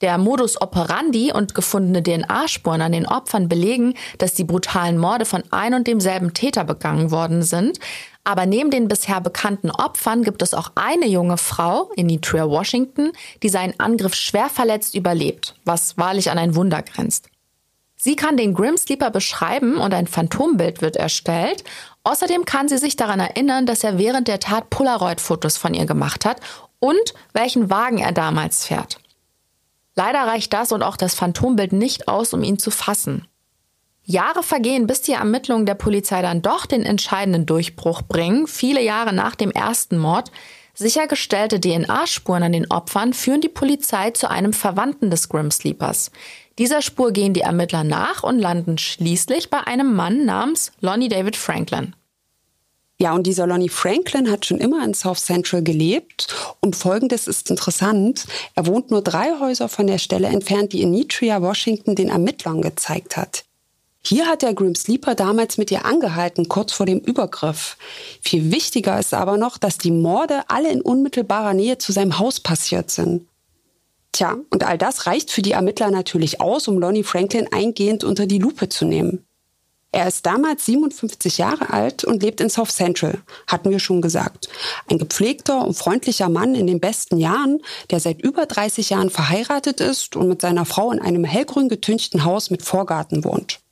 Der Modus operandi und gefundene DNA-Spuren an den Opfern belegen, dass die brutalen Morde von ein und demselben Täter begangen worden sind. Aber neben den bisher bekannten Opfern gibt es auch eine junge Frau, Initria Washington, die seinen Angriff schwer verletzt überlebt, was wahrlich an ein Wunder grenzt. Sie kann den Grim Sleeper beschreiben und ein Phantombild wird erstellt. Außerdem kann sie sich daran erinnern, dass er während der Tat Polaroid-Fotos von ihr gemacht hat und welchen Wagen er damals fährt. Leider reicht das und auch das Phantombild nicht aus, um ihn zu fassen. Jahre vergehen, bis die Ermittlungen der Polizei dann doch den entscheidenden Durchbruch bringen, viele Jahre nach dem ersten Mord. Sichergestellte DNA-Spuren an den Opfern führen die Polizei zu einem Verwandten des Grim Sleepers. Dieser Spur gehen die Ermittler nach und landen schließlich bei einem Mann namens Lonnie David Franklin. Ja, und dieser Lonnie Franklin hat schon immer in South Central gelebt. Und folgendes ist interessant. Er wohnt nur drei Häuser von der Stelle entfernt, die Anitria Washington den Ermittlern gezeigt hat. Hier hat der Grim Sleeper damals mit ihr angehalten, kurz vor dem Übergriff. Viel wichtiger ist aber noch, dass die Morde alle in unmittelbarer Nähe zu seinem Haus passiert sind. Tja, und all das reicht für die Ermittler natürlich aus, um Lonnie Franklin eingehend unter die Lupe zu nehmen. Er ist damals 57 Jahre alt und lebt in South Central, hatten wir schon gesagt. Ein gepflegter und freundlicher Mann in den besten Jahren, der seit über 30 Jahren verheiratet ist und mit seiner Frau in einem hellgrün getünchten Haus mit Vorgarten wohnt.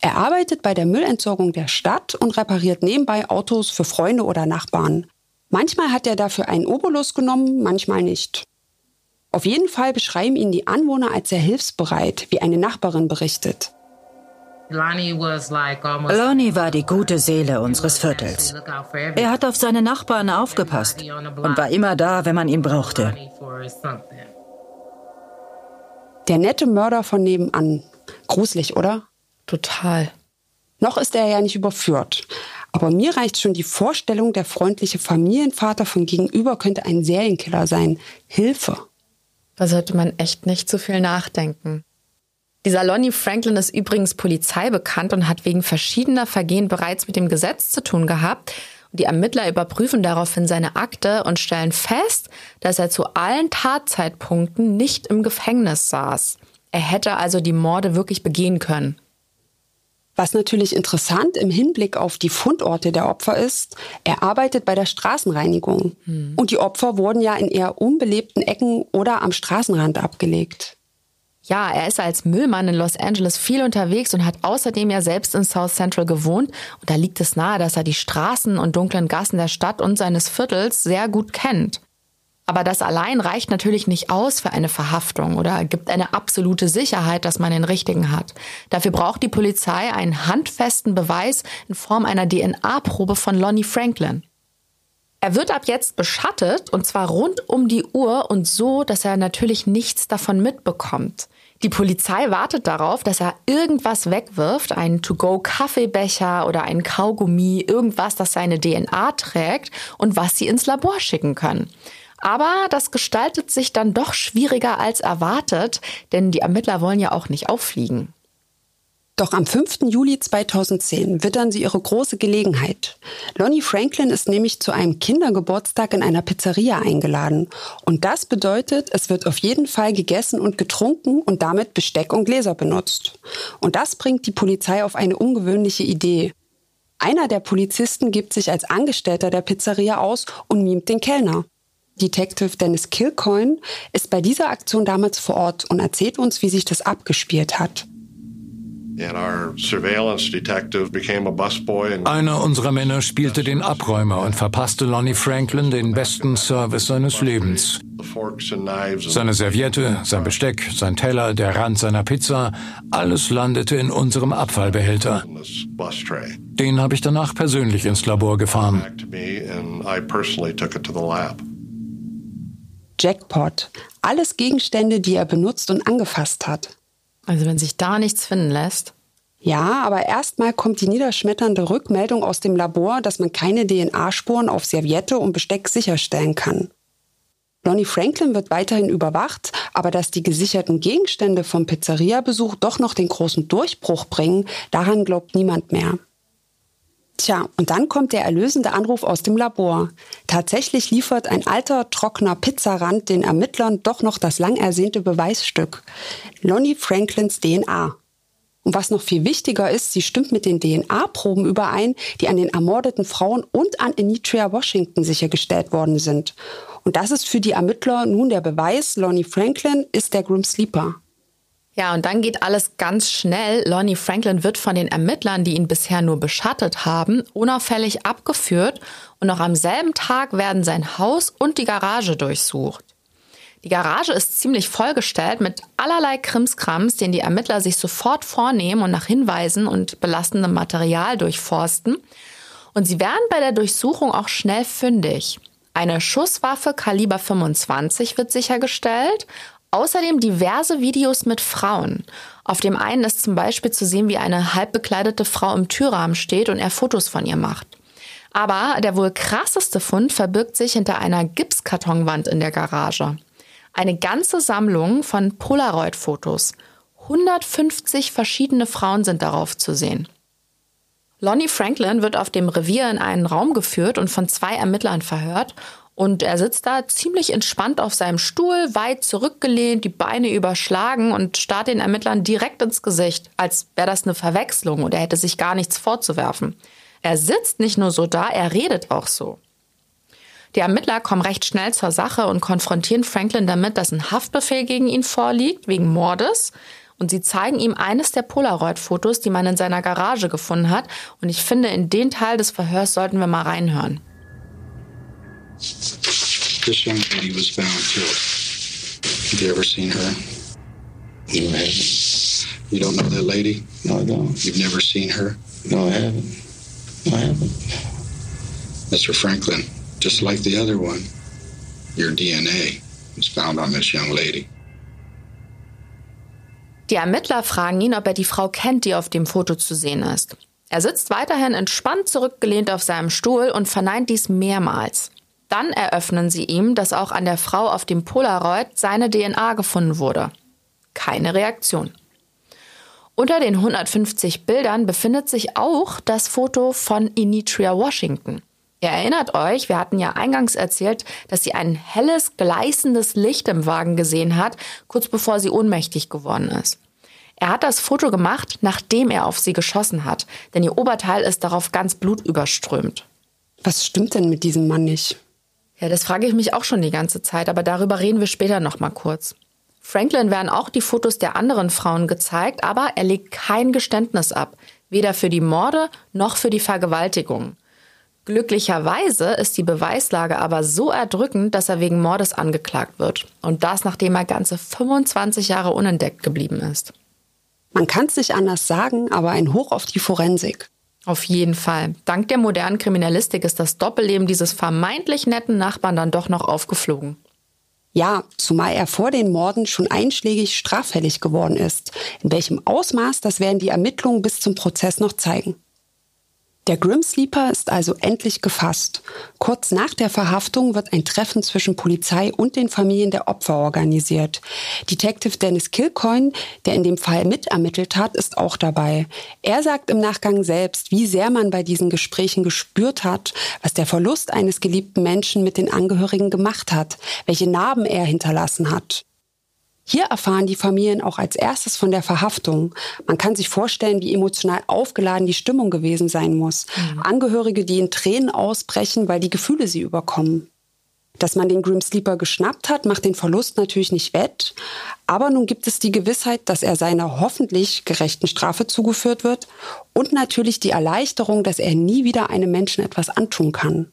Er arbeitet bei der Müllentsorgung der Stadt und repariert nebenbei Autos für Freunde oder Nachbarn. Manchmal hat er dafür einen Obolus genommen, manchmal nicht. Auf jeden Fall beschreiben ihn die Anwohner als sehr hilfsbereit, wie eine Nachbarin berichtet. Lonnie war die gute Seele unseres Viertels. Er hat auf seine Nachbarn aufgepasst und war immer da, wenn man ihn brauchte. Der nette Mörder von nebenan. Gruselig, oder? Total. Noch ist er ja nicht überführt. Aber mir reicht schon die Vorstellung, der freundliche Familienvater von gegenüber könnte ein Serienkiller sein. Hilfe. Da sollte man echt nicht zu viel nachdenken. Dieser Lonnie Franklin ist übrigens Polizei bekannt und hat wegen verschiedener Vergehen bereits mit dem Gesetz zu tun gehabt. Die Ermittler überprüfen daraufhin seine Akte und stellen fest, dass er zu allen Tatzeitpunkten nicht im Gefängnis saß. Er hätte also die Morde wirklich begehen können. Was natürlich interessant im Hinblick auf die Fundorte der Opfer ist, er arbeitet bei der Straßenreinigung. Hm. Und die Opfer wurden ja in eher unbelebten Ecken oder am Straßenrand abgelegt. Ja, er ist als Müllmann in Los Angeles viel unterwegs und hat außerdem ja selbst in South Central gewohnt. Und da liegt es nahe, dass er die Straßen und dunklen Gassen der Stadt und seines Viertels sehr gut kennt. Aber das allein reicht natürlich nicht aus für eine Verhaftung oder gibt eine absolute Sicherheit, dass man den richtigen hat. Dafür braucht die Polizei einen handfesten Beweis in Form einer DNA-Probe von Lonnie Franklin. Er wird ab jetzt beschattet und zwar rund um die Uhr und so, dass er natürlich nichts davon mitbekommt. Die Polizei wartet darauf, dass er irgendwas wegwirft, einen To-Go-Kaffeebecher oder einen Kaugummi, irgendwas, das seine DNA trägt und was sie ins Labor schicken können. Aber das gestaltet sich dann doch schwieriger als erwartet, denn die Ermittler wollen ja auch nicht auffliegen. Doch am 5. Juli 2010 wittern sie ihre große Gelegenheit. Lonnie Franklin ist nämlich zu einem Kindergeburtstag in einer Pizzeria eingeladen. Und das bedeutet, es wird auf jeden Fall gegessen und getrunken und damit Besteck und Gläser benutzt. Und das bringt die Polizei auf eine ungewöhnliche Idee. Einer der Polizisten gibt sich als Angestellter der Pizzeria aus und mimt den Kellner. Detective Dennis Kilcoyne ist bei dieser Aktion damals vor Ort und erzählt uns, wie sich das abgespielt hat. Einer unserer Männer spielte den Abräumer und verpasste Lonnie Franklin den besten Service seines Lebens. Seine Serviette, sein Besteck, sein Teller, der Rand seiner Pizza, alles landete in unserem Abfallbehälter. Den habe ich danach persönlich ins Labor gefahren. Jackpot. Alles Gegenstände, die er benutzt und angefasst hat. Also wenn sich da nichts finden lässt. Ja, aber erstmal kommt die niederschmetternde Rückmeldung aus dem Labor, dass man keine DNA-Spuren auf Serviette und Besteck sicherstellen kann. Lonnie Franklin wird weiterhin überwacht, aber dass die gesicherten Gegenstände vom Pizzeria-Besuch doch noch den großen Durchbruch bringen, daran glaubt niemand mehr. Tja, und dann kommt der erlösende Anruf aus dem Labor. Tatsächlich liefert ein alter, trockener Pizzarand den Ermittlern doch noch das lang ersehnte Beweisstück. Lonnie Franklins DNA. Und was noch viel wichtiger ist, sie stimmt mit den DNA-Proben überein, die an den ermordeten Frauen und an Anitria Washington sichergestellt worden sind. Und das ist für die Ermittler nun der Beweis, Lonnie Franklin ist der Grim Sleeper. Ja, und dann geht alles ganz schnell. Lonnie Franklin wird von den Ermittlern, die ihn bisher nur beschattet haben, unauffällig abgeführt und noch am selben Tag werden sein Haus und die Garage durchsucht. Die Garage ist ziemlich vollgestellt mit allerlei Krimskrams, den die Ermittler sich sofort vornehmen und nach Hinweisen und belastendem Material durchforsten. Und sie werden bei der Durchsuchung auch schnell fündig. Eine Schusswaffe Kaliber 25 wird sichergestellt, Außerdem diverse Videos mit Frauen. Auf dem einen ist zum Beispiel zu sehen, wie eine halbbekleidete Frau im Türrahmen steht und er Fotos von ihr macht. Aber der wohl krasseste Fund verbirgt sich hinter einer Gipskartonwand in der Garage. Eine ganze Sammlung von Polaroid-Fotos. 150 verschiedene Frauen sind darauf zu sehen. Lonnie Franklin wird auf dem Revier in einen Raum geführt und von zwei Ermittlern verhört und er sitzt da ziemlich entspannt auf seinem Stuhl, weit zurückgelehnt, die Beine überschlagen und starrt den Ermittlern direkt ins Gesicht, als wäre das eine Verwechslung und er hätte sich gar nichts vorzuwerfen. Er sitzt nicht nur so da, er redet auch so. Die Ermittler kommen recht schnell zur Sache und konfrontieren Franklin damit, dass ein Haftbefehl gegen ihn vorliegt, wegen Mordes. Und sie zeigen ihm eines der Polaroid-Fotos, die man in seiner Garage gefunden hat. Und ich finde, in den Teil des Verhörs sollten wir mal reinhören. This young lady was found killed. Have you ever seen her? No, I haven't. You don't know that lady? No, I don't. You've never seen her? No, I haven't. No, I haven't. Mr. Franklin, just like the other one, your DNA was found on this young lady. Die Ermittler fragen ihn, ob er die Frau kennt, die auf dem Foto zu sehen ist. Er sitzt weiterhin entspannt zurückgelehnt auf seinem Stuhl und verneint dies mehrmals. Dann eröffnen sie ihm, dass auch an der Frau auf dem Polaroid seine DNA gefunden wurde. Keine Reaktion. Unter den 150 Bildern befindet sich auch das Foto von Initria Washington. Ihr erinnert euch, wir hatten ja eingangs erzählt, dass sie ein helles, gleißendes Licht im Wagen gesehen hat, kurz bevor sie ohnmächtig geworden ist. Er hat das Foto gemacht, nachdem er auf sie geschossen hat, denn ihr Oberteil ist darauf ganz blutüberströmt. Was stimmt denn mit diesem Mann nicht? Ja, das frage ich mich auch schon die ganze Zeit, aber darüber reden wir später noch mal kurz. Franklin werden auch die Fotos der anderen Frauen gezeigt, aber er legt kein Geständnis ab, weder für die Morde noch für die Vergewaltigung. Glücklicherweise ist die Beweislage aber so erdrückend, dass er wegen Mordes angeklagt wird. Und das, nachdem er ganze 25 Jahre unentdeckt geblieben ist. Man kann es nicht anders sagen, aber ein Hoch auf die Forensik. Auf jeden Fall. Dank der modernen Kriminalistik ist das Doppelleben dieses vermeintlich netten Nachbarn dann doch noch aufgeflogen. Ja, zumal er vor den Morden schon einschlägig straffällig geworden ist. In welchem Ausmaß, das werden die Ermittlungen bis zum Prozess noch zeigen. Der Grim Sleeper ist also endlich gefasst. Kurz nach der Verhaftung wird ein Treffen zwischen Polizei und den Familien der Opfer organisiert. Detective Dennis Kilcoyne, der in dem Fall mitermittelt hat, ist auch dabei. Er sagt im Nachgang selbst, wie sehr man bei diesen Gesprächen gespürt hat, was der Verlust eines geliebten Menschen mit den Angehörigen gemacht hat, welche Narben er hinterlassen hat. Hier erfahren die Familien auch als erstes von der Verhaftung. Man kann sich vorstellen, wie emotional aufgeladen die Stimmung gewesen sein muss. Mhm. Angehörige, die in Tränen ausbrechen, weil die Gefühle sie überkommen. Dass man den Grim Sleeper geschnappt hat, macht den Verlust natürlich nicht wett. Aber nun gibt es die Gewissheit, dass er seiner hoffentlich gerechten Strafe zugeführt wird und natürlich die Erleichterung, dass er nie wieder einem Menschen etwas antun kann.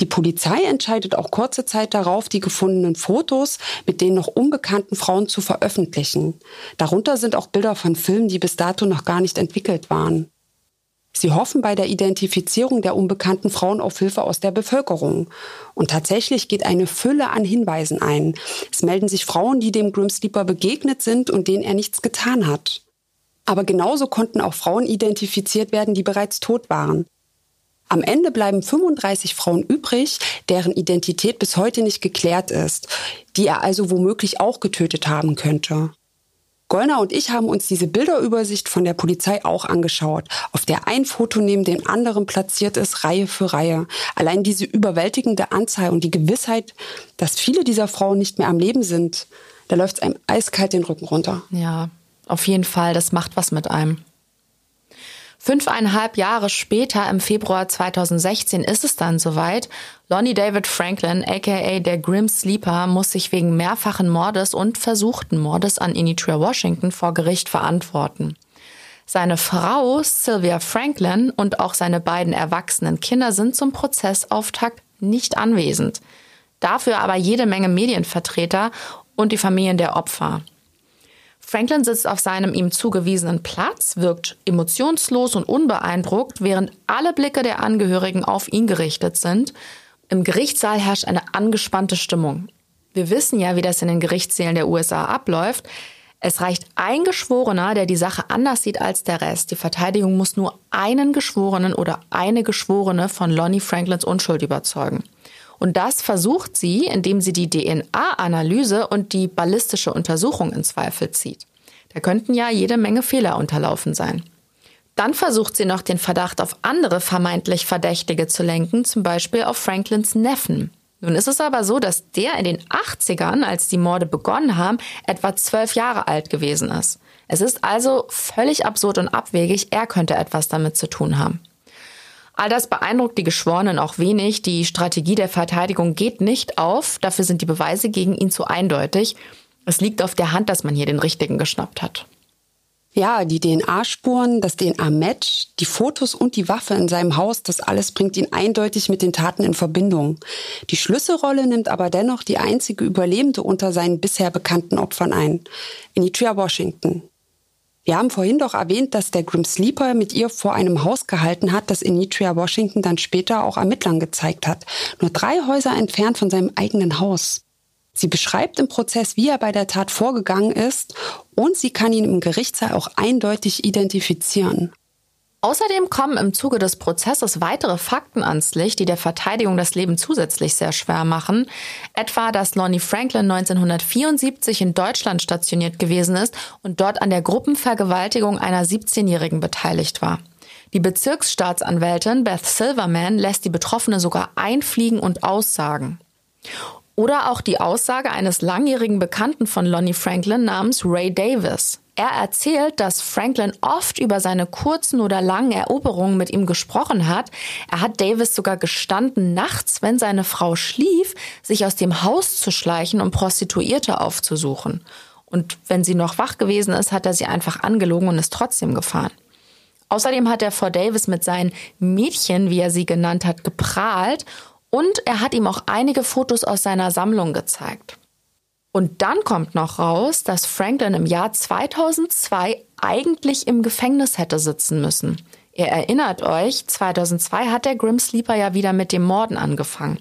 Die Polizei entscheidet auch kurze Zeit darauf, die gefundenen Fotos mit den noch unbekannten Frauen zu veröffentlichen. Darunter sind auch Bilder von Filmen, die bis dato noch gar nicht entwickelt waren. Sie hoffen bei der Identifizierung der unbekannten Frauen auf Hilfe aus der Bevölkerung. Und tatsächlich geht eine Fülle an Hinweisen ein. Es melden sich Frauen, die dem Grim Sleeper begegnet sind und denen er nichts getan hat. Aber genauso konnten auch Frauen identifiziert werden, die bereits tot waren. Am Ende bleiben 35 Frauen übrig, deren Identität bis heute nicht geklärt ist, die er also womöglich auch getötet haben könnte. Gollner und ich haben uns diese Bilderübersicht von der Polizei auch angeschaut, auf der ein Foto neben dem anderen platziert ist, Reihe für Reihe. Allein diese überwältigende Anzahl und die Gewissheit, dass viele dieser Frauen nicht mehr am Leben sind, da läuft es einem eiskalt den Rücken runter. Ja, auf jeden Fall, das macht was mit einem. Fünfeinhalb Jahre später, im Februar 2016, ist es dann soweit. Lonnie David Franklin, aka der Grim Sleeper, muss sich wegen mehrfachen Mordes und versuchten Mordes an Initria Washington vor Gericht verantworten. Seine Frau Sylvia Franklin und auch seine beiden erwachsenen Kinder sind zum Prozessauftakt nicht anwesend. Dafür aber jede Menge Medienvertreter und die Familien der Opfer. Franklin sitzt auf seinem ihm zugewiesenen Platz, wirkt emotionslos und unbeeindruckt, während alle Blicke der Angehörigen auf ihn gerichtet sind. Im Gerichtssaal herrscht eine angespannte Stimmung. Wir wissen ja, wie das in den Gerichtssälen der USA abläuft. Es reicht ein Geschworener, der die Sache anders sieht als der Rest. Die Verteidigung muss nur einen Geschworenen oder eine Geschworene von Lonnie Franklins Unschuld überzeugen. Und das versucht sie, indem sie die DNA-Analyse und die ballistische Untersuchung in Zweifel zieht. Da könnten ja jede Menge Fehler unterlaufen sein. Dann versucht sie noch den Verdacht auf andere vermeintlich Verdächtige zu lenken, zum Beispiel auf Franklins Neffen. Nun ist es aber so, dass der in den 80ern, als die Morde begonnen haben, etwa zwölf Jahre alt gewesen ist. Es ist also völlig absurd und abwegig, er könnte etwas damit zu tun haben. All das beeindruckt die Geschworenen auch wenig. Die Strategie der Verteidigung geht nicht auf. Dafür sind die Beweise gegen ihn zu eindeutig. Es liegt auf der Hand, dass man hier den Richtigen geschnappt hat. Ja, die DNA-Spuren, das DNA-Match, die Fotos und die Waffe in seinem Haus, das alles bringt ihn eindeutig mit den Taten in Verbindung. Die Schlüsselrolle nimmt aber dennoch die einzige Überlebende unter seinen bisher bekannten Opfern ein, Anitria Washington. Wir haben vorhin doch erwähnt, dass der Grim Sleeper mit ihr vor einem Haus gehalten hat, das Initria Washington dann später auch Ermittlern gezeigt hat. Nur drei Häuser entfernt von seinem eigenen Haus. Sie beschreibt im Prozess, wie er bei der Tat vorgegangen ist und sie kann ihn im Gerichtssaal auch eindeutig identifizieren. Außerdem kommen im Zuge des Prozesses weitere Fakten ans Licht, die der Verteidigung das Leben zusätzlich sehr schwer machen. Etwa, dass Lonnie Franklin 1974 in Deutschland stationiert gewesen ist und dort an der Gruppenvergewaltigung einer 17-Jährigen beteiligt war. Die Bezirksstaatsanwältin Beth Silverman lässt die Betroffene sogar einfliegen und aussagen. Oder auch die Aussage eines langjährigen Bekannten von Lonnie Franklin namens Ray Davis. Er erzählt, dass Franklin oft über seine kurzen oder langen Eroberungen mit ihm gesprochen hat. Er hat Davis sogar gestanden, nachts, wenn seine Frau schlief, sich aus dem Haus zu schleichen und Prostituierte aufzusuchen. Und wenn sie noch wach gewesen ist, hat er sie einfach angelogen und ist trotzdem gefahren. Außerdem hat er vor Davis mit seinen Mädchen, wie er sie genannt hat, geprahlt und er hat ihm auch einige Fotos aus seiner Sammlung gezeigt. Und dann kommt noch raus, dass Franklin im Jahr 2002 eigentlich im Gefängnis hätte sitzen müssen. Ihr erinnert euch, 2002 hat der Grim Sleeper ja wieder mit dem Morden angefangen.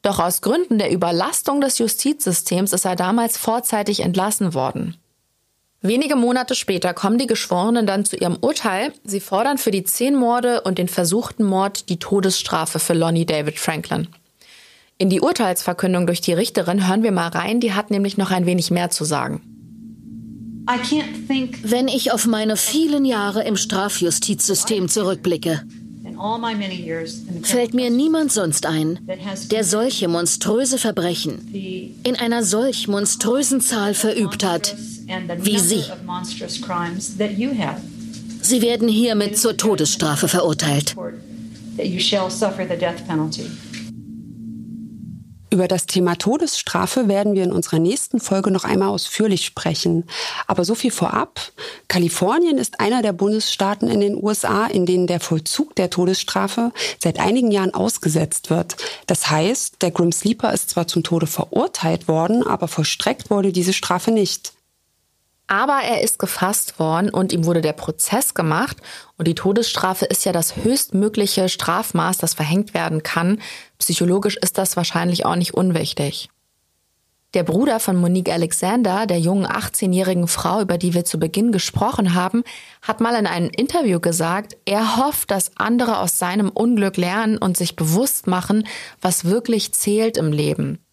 Doch aus Gründen der Überlastung des Justizsystems ist er damals vorzeitig entlassen worden. Wenige Monate später kommen die Geschworenen dann zu ihrem Urteil. Sie fordern für die zehn Morde und den versuchten Mord die Todesstrafe für Lonnie David Franklin. In die Urteilsverkündung durch die Richterin hören wir mal rein, die hat nämlich noch ein wenig mehr zu sagen. Wenn ich auf meine vielen Jahre im Strafjustizsystem zurückblicke, fällt mir niemand sonst ein, der solche monströse Verbrechen in einer solch monströsen Zahl verübt hat wie Sie. Sie werden hiermit zur Todesstrafe verurteilt. Über das Thema Todesstrafe werden wir in unserer nächsten Folge noch einmal ausführlich sprechen. Aber so viel vorab. Kalifornien ist einer der Bundesstaaten in den USA, in denen der Vollzug der Todesstrafe seit einigen Jahren ausgesetzt wird. Das heißt, der Grim Sleeper ist zwar zum Tode verurteilt worden, aber vollstreckt wurde diese Strafe nicht. Aber er ist gefasst worden und ihm wurde der Prozess gemacht. Und die Todesstrafe ist ja das höchstmögliche Strafmaß, das verhängt werden kann. Psychologisch ist das wahrscheinlich auch nicht unwichtig. Der Bruder von Monique Alexander, der jungen 18-jährigen Frau, über die wir zu Beginn gesprochen haben, hat mal in einem Interview gesagt, er hofft, dass andere aus seinem Unglück lernen und sich bewusst machen, was wirklich zählt im Leben.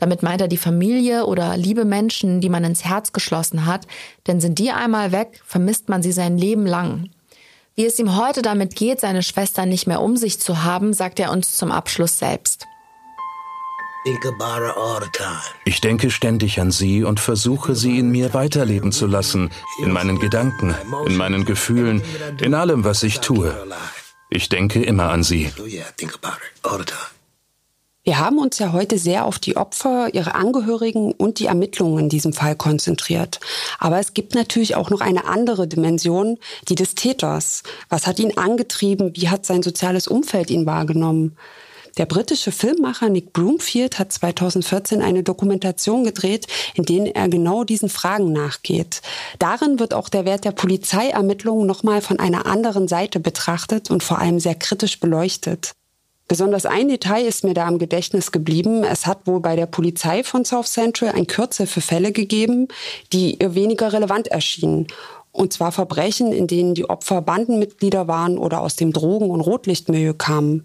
Damit meint er die Familie oder liebe Menschen, die man ins Herz geschlossen hat, denn sind die einmal weg, vermisst man sie sein Leben lang. Wie es ihm heute damit geht, seine Schwester nicht mehr um sich zu haben, sagt er uns zum Abschluss selbst. Ich denke ständig an sie und versuche sie in mir weiterleben zu lassen, in meinen Gedanken, in meinen Gefühlen, in allem, was ich tue. Ich denke immer an sie. Wir haben uns ja heute sehr auf die Opfer, ihre Angehörigen und die Ermittlungen in diesem Fall konzentriert. Aber es gibt natürlich auch noch eine andere Dimension, die des Täters. Was hat ihn angetrieben? Wie hat sein soziales Umfeld ihn wahrgenommen? Der britische Filmmacher Nick Broomfield hat 2014 eine Dokumentation gedreht, in denen er genau diesen Fragen nachgeht. Darin wird auch der Wert der Polizeiermittlungen nochmal von einer anderen Seite betrachtet und vor allem sehr kritisch beleuchtet. Besonders ein Detail ist mir da im Gedächtnis geblieben. Es hat wohl bei der Polizei von South Central ein Kürzel für Fälle gegeben, die ihr weniger relevant erschienen. Und zwar Verbrechen, in denen die Opfer Bandenmitglieder waren oder aus dem Drogen- und Rotlichtmilieu kamen.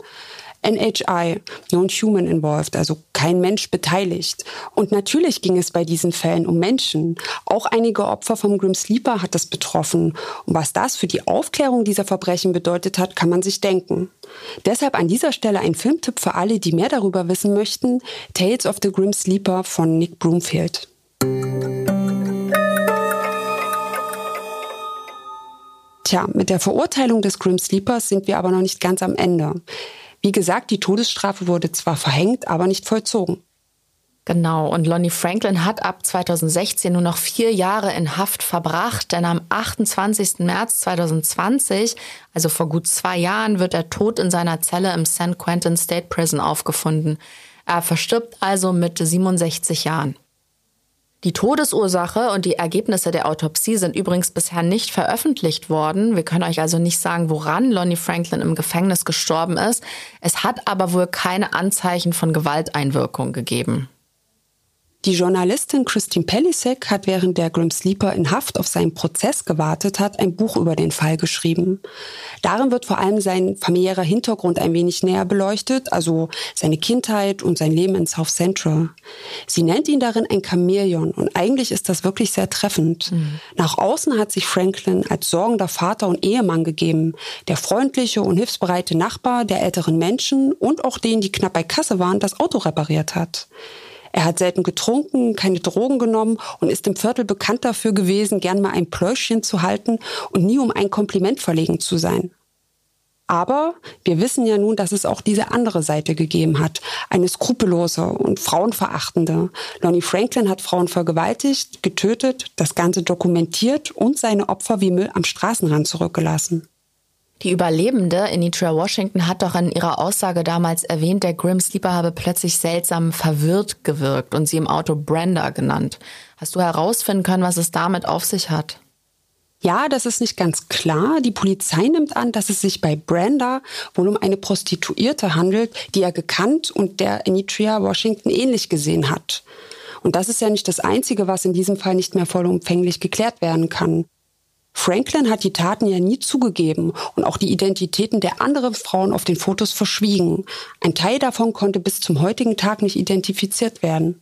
NHI, Non-Human Involved, also kein Mensch beteiligt. Und natürlich ging es bei diesen Fällen um Menschen. Auch einige Opfer vom Grim Sleeper hat es betroffen. Und was das für die Aufklärung dieser Verbrechen bedeutet hat, kann man sich denken. Deshalb an dieser Stelle ein Filmtipp für alle, die mehr darüber wissen möchten. Tales of the Grim Sleeper von Nick Broomfield. Tja, mit der Verurteilung des Grim Sleepers sind wir aber noch nicht ganz am Ende. Wie gesagt, die Todesstrafe wurde zwar verhängt, aber nicht vollzogen. Genau, und Lonnie Franklin hat ab 2016 nur noch vier Jahre in Haft verbracht, denn am 28. März 2020, also vor gut zwei Jahren, wird er tot in seiner Zelle im San Quentin State Prison aufgefunden. Er verstirbt also mit 67 Jahren. Die Todesursache und die Ergebnisse der Autopsie sind übrigens bisher nicht veröffentlicht worden. Wir können euch also nicht sagen, woran Lonnie Franklin im Gefängnis gestorben ist. Es hat aber wohl keine Anzeichen von Gewalteinwirkung gegeben. Die Journalistin Christine Pelisek hat während der Grim Sleeper in Haft auf seinen Prozess gewartet hat, ein Buch über den Fall geschrieben. Darin wird vor allem sein familiärer Hintergrund ein wenig näher beleuchtet, also seine Kindheit und sein Leben in South Central. Sie nennt ihn darin ein Chamäleon und eigentlich ist das wirklich sehr treffend. Mhm. Nach außen hat sich Franklin als sorgender Vater und Ehemann gegeben, der freundliche und hilfsbereite Nachbar der älteren Menschen und auch denen, die knapp bei Kasse waren, das Auto repariert hat. Er hat selten getrunken, keine Drogen genommen und ist im Viertel bekannt dafür gewesen, gern mal ein Pläuschchen zu halten und nie um ein Kompliment verlegen zu sein. Aber wir wissen ja nun, dass es auch diese andere Seite gegeben hat. Eine skrupellose und frauenverachtende. Lonnie Franklin hat Frauen vergewaltigt, getötet, das Ganze dokumentiert und seine Opfer wie Müll am Straßenrand zurückgelassen. Die Überlebende, Anitra Washington, hat doch in ihrer Aussage damals erwähnt, der Grim Sleeper habe plötzlich seltsam verwirrt gewirkt und sie im Auto Brenda genannt. Hast du herausfinden können, was es damit auf sich hat? Ja, das ist nicht ganz klar. Die Polizei nimmt an, dass es sich bei Brenda wohl um eine Prostituierte handelt, die er gekannt und der Anitria Washington ähnlich gesehen hat. Und das ist ja nicht das Einzige, was in diesem Fall nicht mehr vollumfänglich geklärt werden kann. Franklin hat die Taten ja nie zugegeben und auch die Identitäten der anderen Frauen auf den Fotos verschwiegen. Ein Teil davon konnte bis zum heutigen Tag nicht identifiziert werden.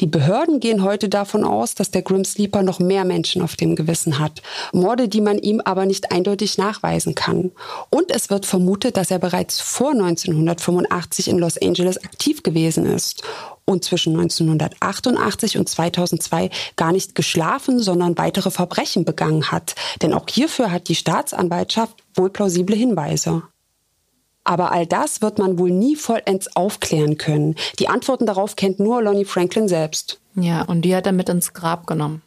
Die Behörden gehen heute davon aus, dass der Grim Sleeper noch mehr Menschen auf dem Gewissen hat. Morde, die man ihm aber nicht eindeutig nachweisen kann. Und es wird vermutet, dass er bereits vor 1985 in Los Angeles aktiv gewesen ist und zwischen 1988 und 2002 gar nicht geschlafen, sondern weitere Verbrechen begangen hat. Denn auch hierfür hat die Staatsanwaltschaft wohl plausible Hinweise. Aber all das wird man wohl nie vollends aufklären können. Die Antworten darauf kennt nur Lonnie Franklin selbst. Ja, und die hat er mit ins Grab genommen.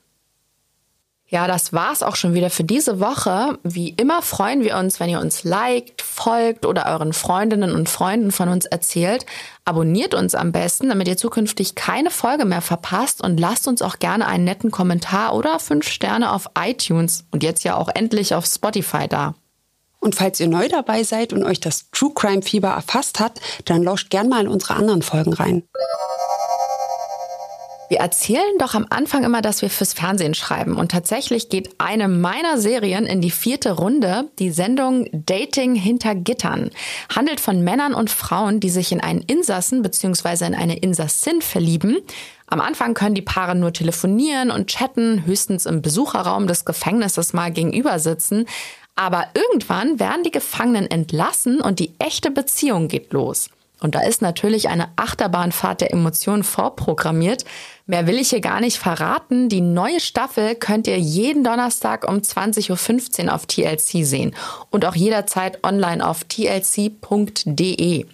Ja, das war's auch schon wieder für diese Woche. Wie immer freuen wir uns, wenn ihr uns liked, folgt oder euren Freundinnen und Freunden von uns erzählt. Abonniert uns am besten, damit ihr zukünftig keine Folge mehr verpasst und lasst uns auch gerne einen netten Kommentar oder fünf Sterne auf iTunes und jetzt ja auch endlich auf Spotify da. Und falls ihr neu dabei seid und euch das True Crime Fieber erfasst hat, dann lauscht gern mal in unsere anderen Folgen rein. Wir erzählen doch am Anfang immer, dass wir fürs Fernsehen schreiben. Und tatsächlich geht eine meiner Serien in die vierte Runde. Die Sendung Dating hinter Gittern handelt von Männern und Frauen, die sich in einen Insassen bzw. in eine Insassin verlieben. Am Anfang können die Paare nur telefonieren und chatten, höchstens im Besucherraum des Gefängnisses mal gegenüber sitzen. Aber irgendwann werden die Gefangenen entlassen und die echte Beziehung geht los. Und da ist natürlich eine Achterbahnfahrt der Emotionen vorprogrammiert. Mehr will ich hier gar nicht verraten. Die neue Staffel könnt ihr jeden Donnerstag um 20.15 Uhr auf TLC sehen und auch jederzeit online auf tlc.de.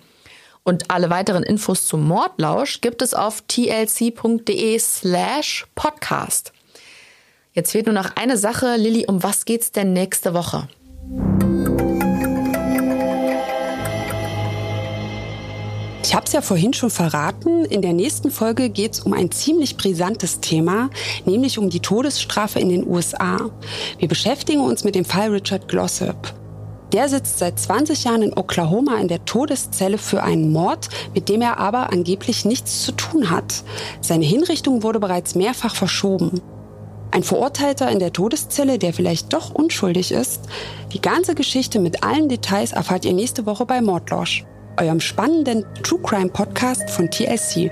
Und alle weiteren Infos zum Mordlausch gibt es auf tlc.de slash podcast. Jetzt fehlt nur noch eine Sache. Lilly, um was geht's denn nächste Woche? Ich habe es ja vorhin schon verraten. In der nächsten Folge geht es um ein ziemlich brisantes Thema, nämlich um die Todesstrafe in den USA. Wir beschäftigen uns mit dem Fall Richard Glossop. Der sitzt seit 20 Jahren in Oklahoma in der Todeszelle für einen Mord, mit dem er aber angeblich nichts zu tun hat. Seine Hinrichtung wurde bereits mehrfach verschoben. Ein Verurteilter in der Todeszelle, der vielleicht doch unschuldig ist. Die ganze Geschichte mit allen Details erfahrt ihr nächste Woche bei Mordlosch eurem spannenden True Crime Podcast von TLC.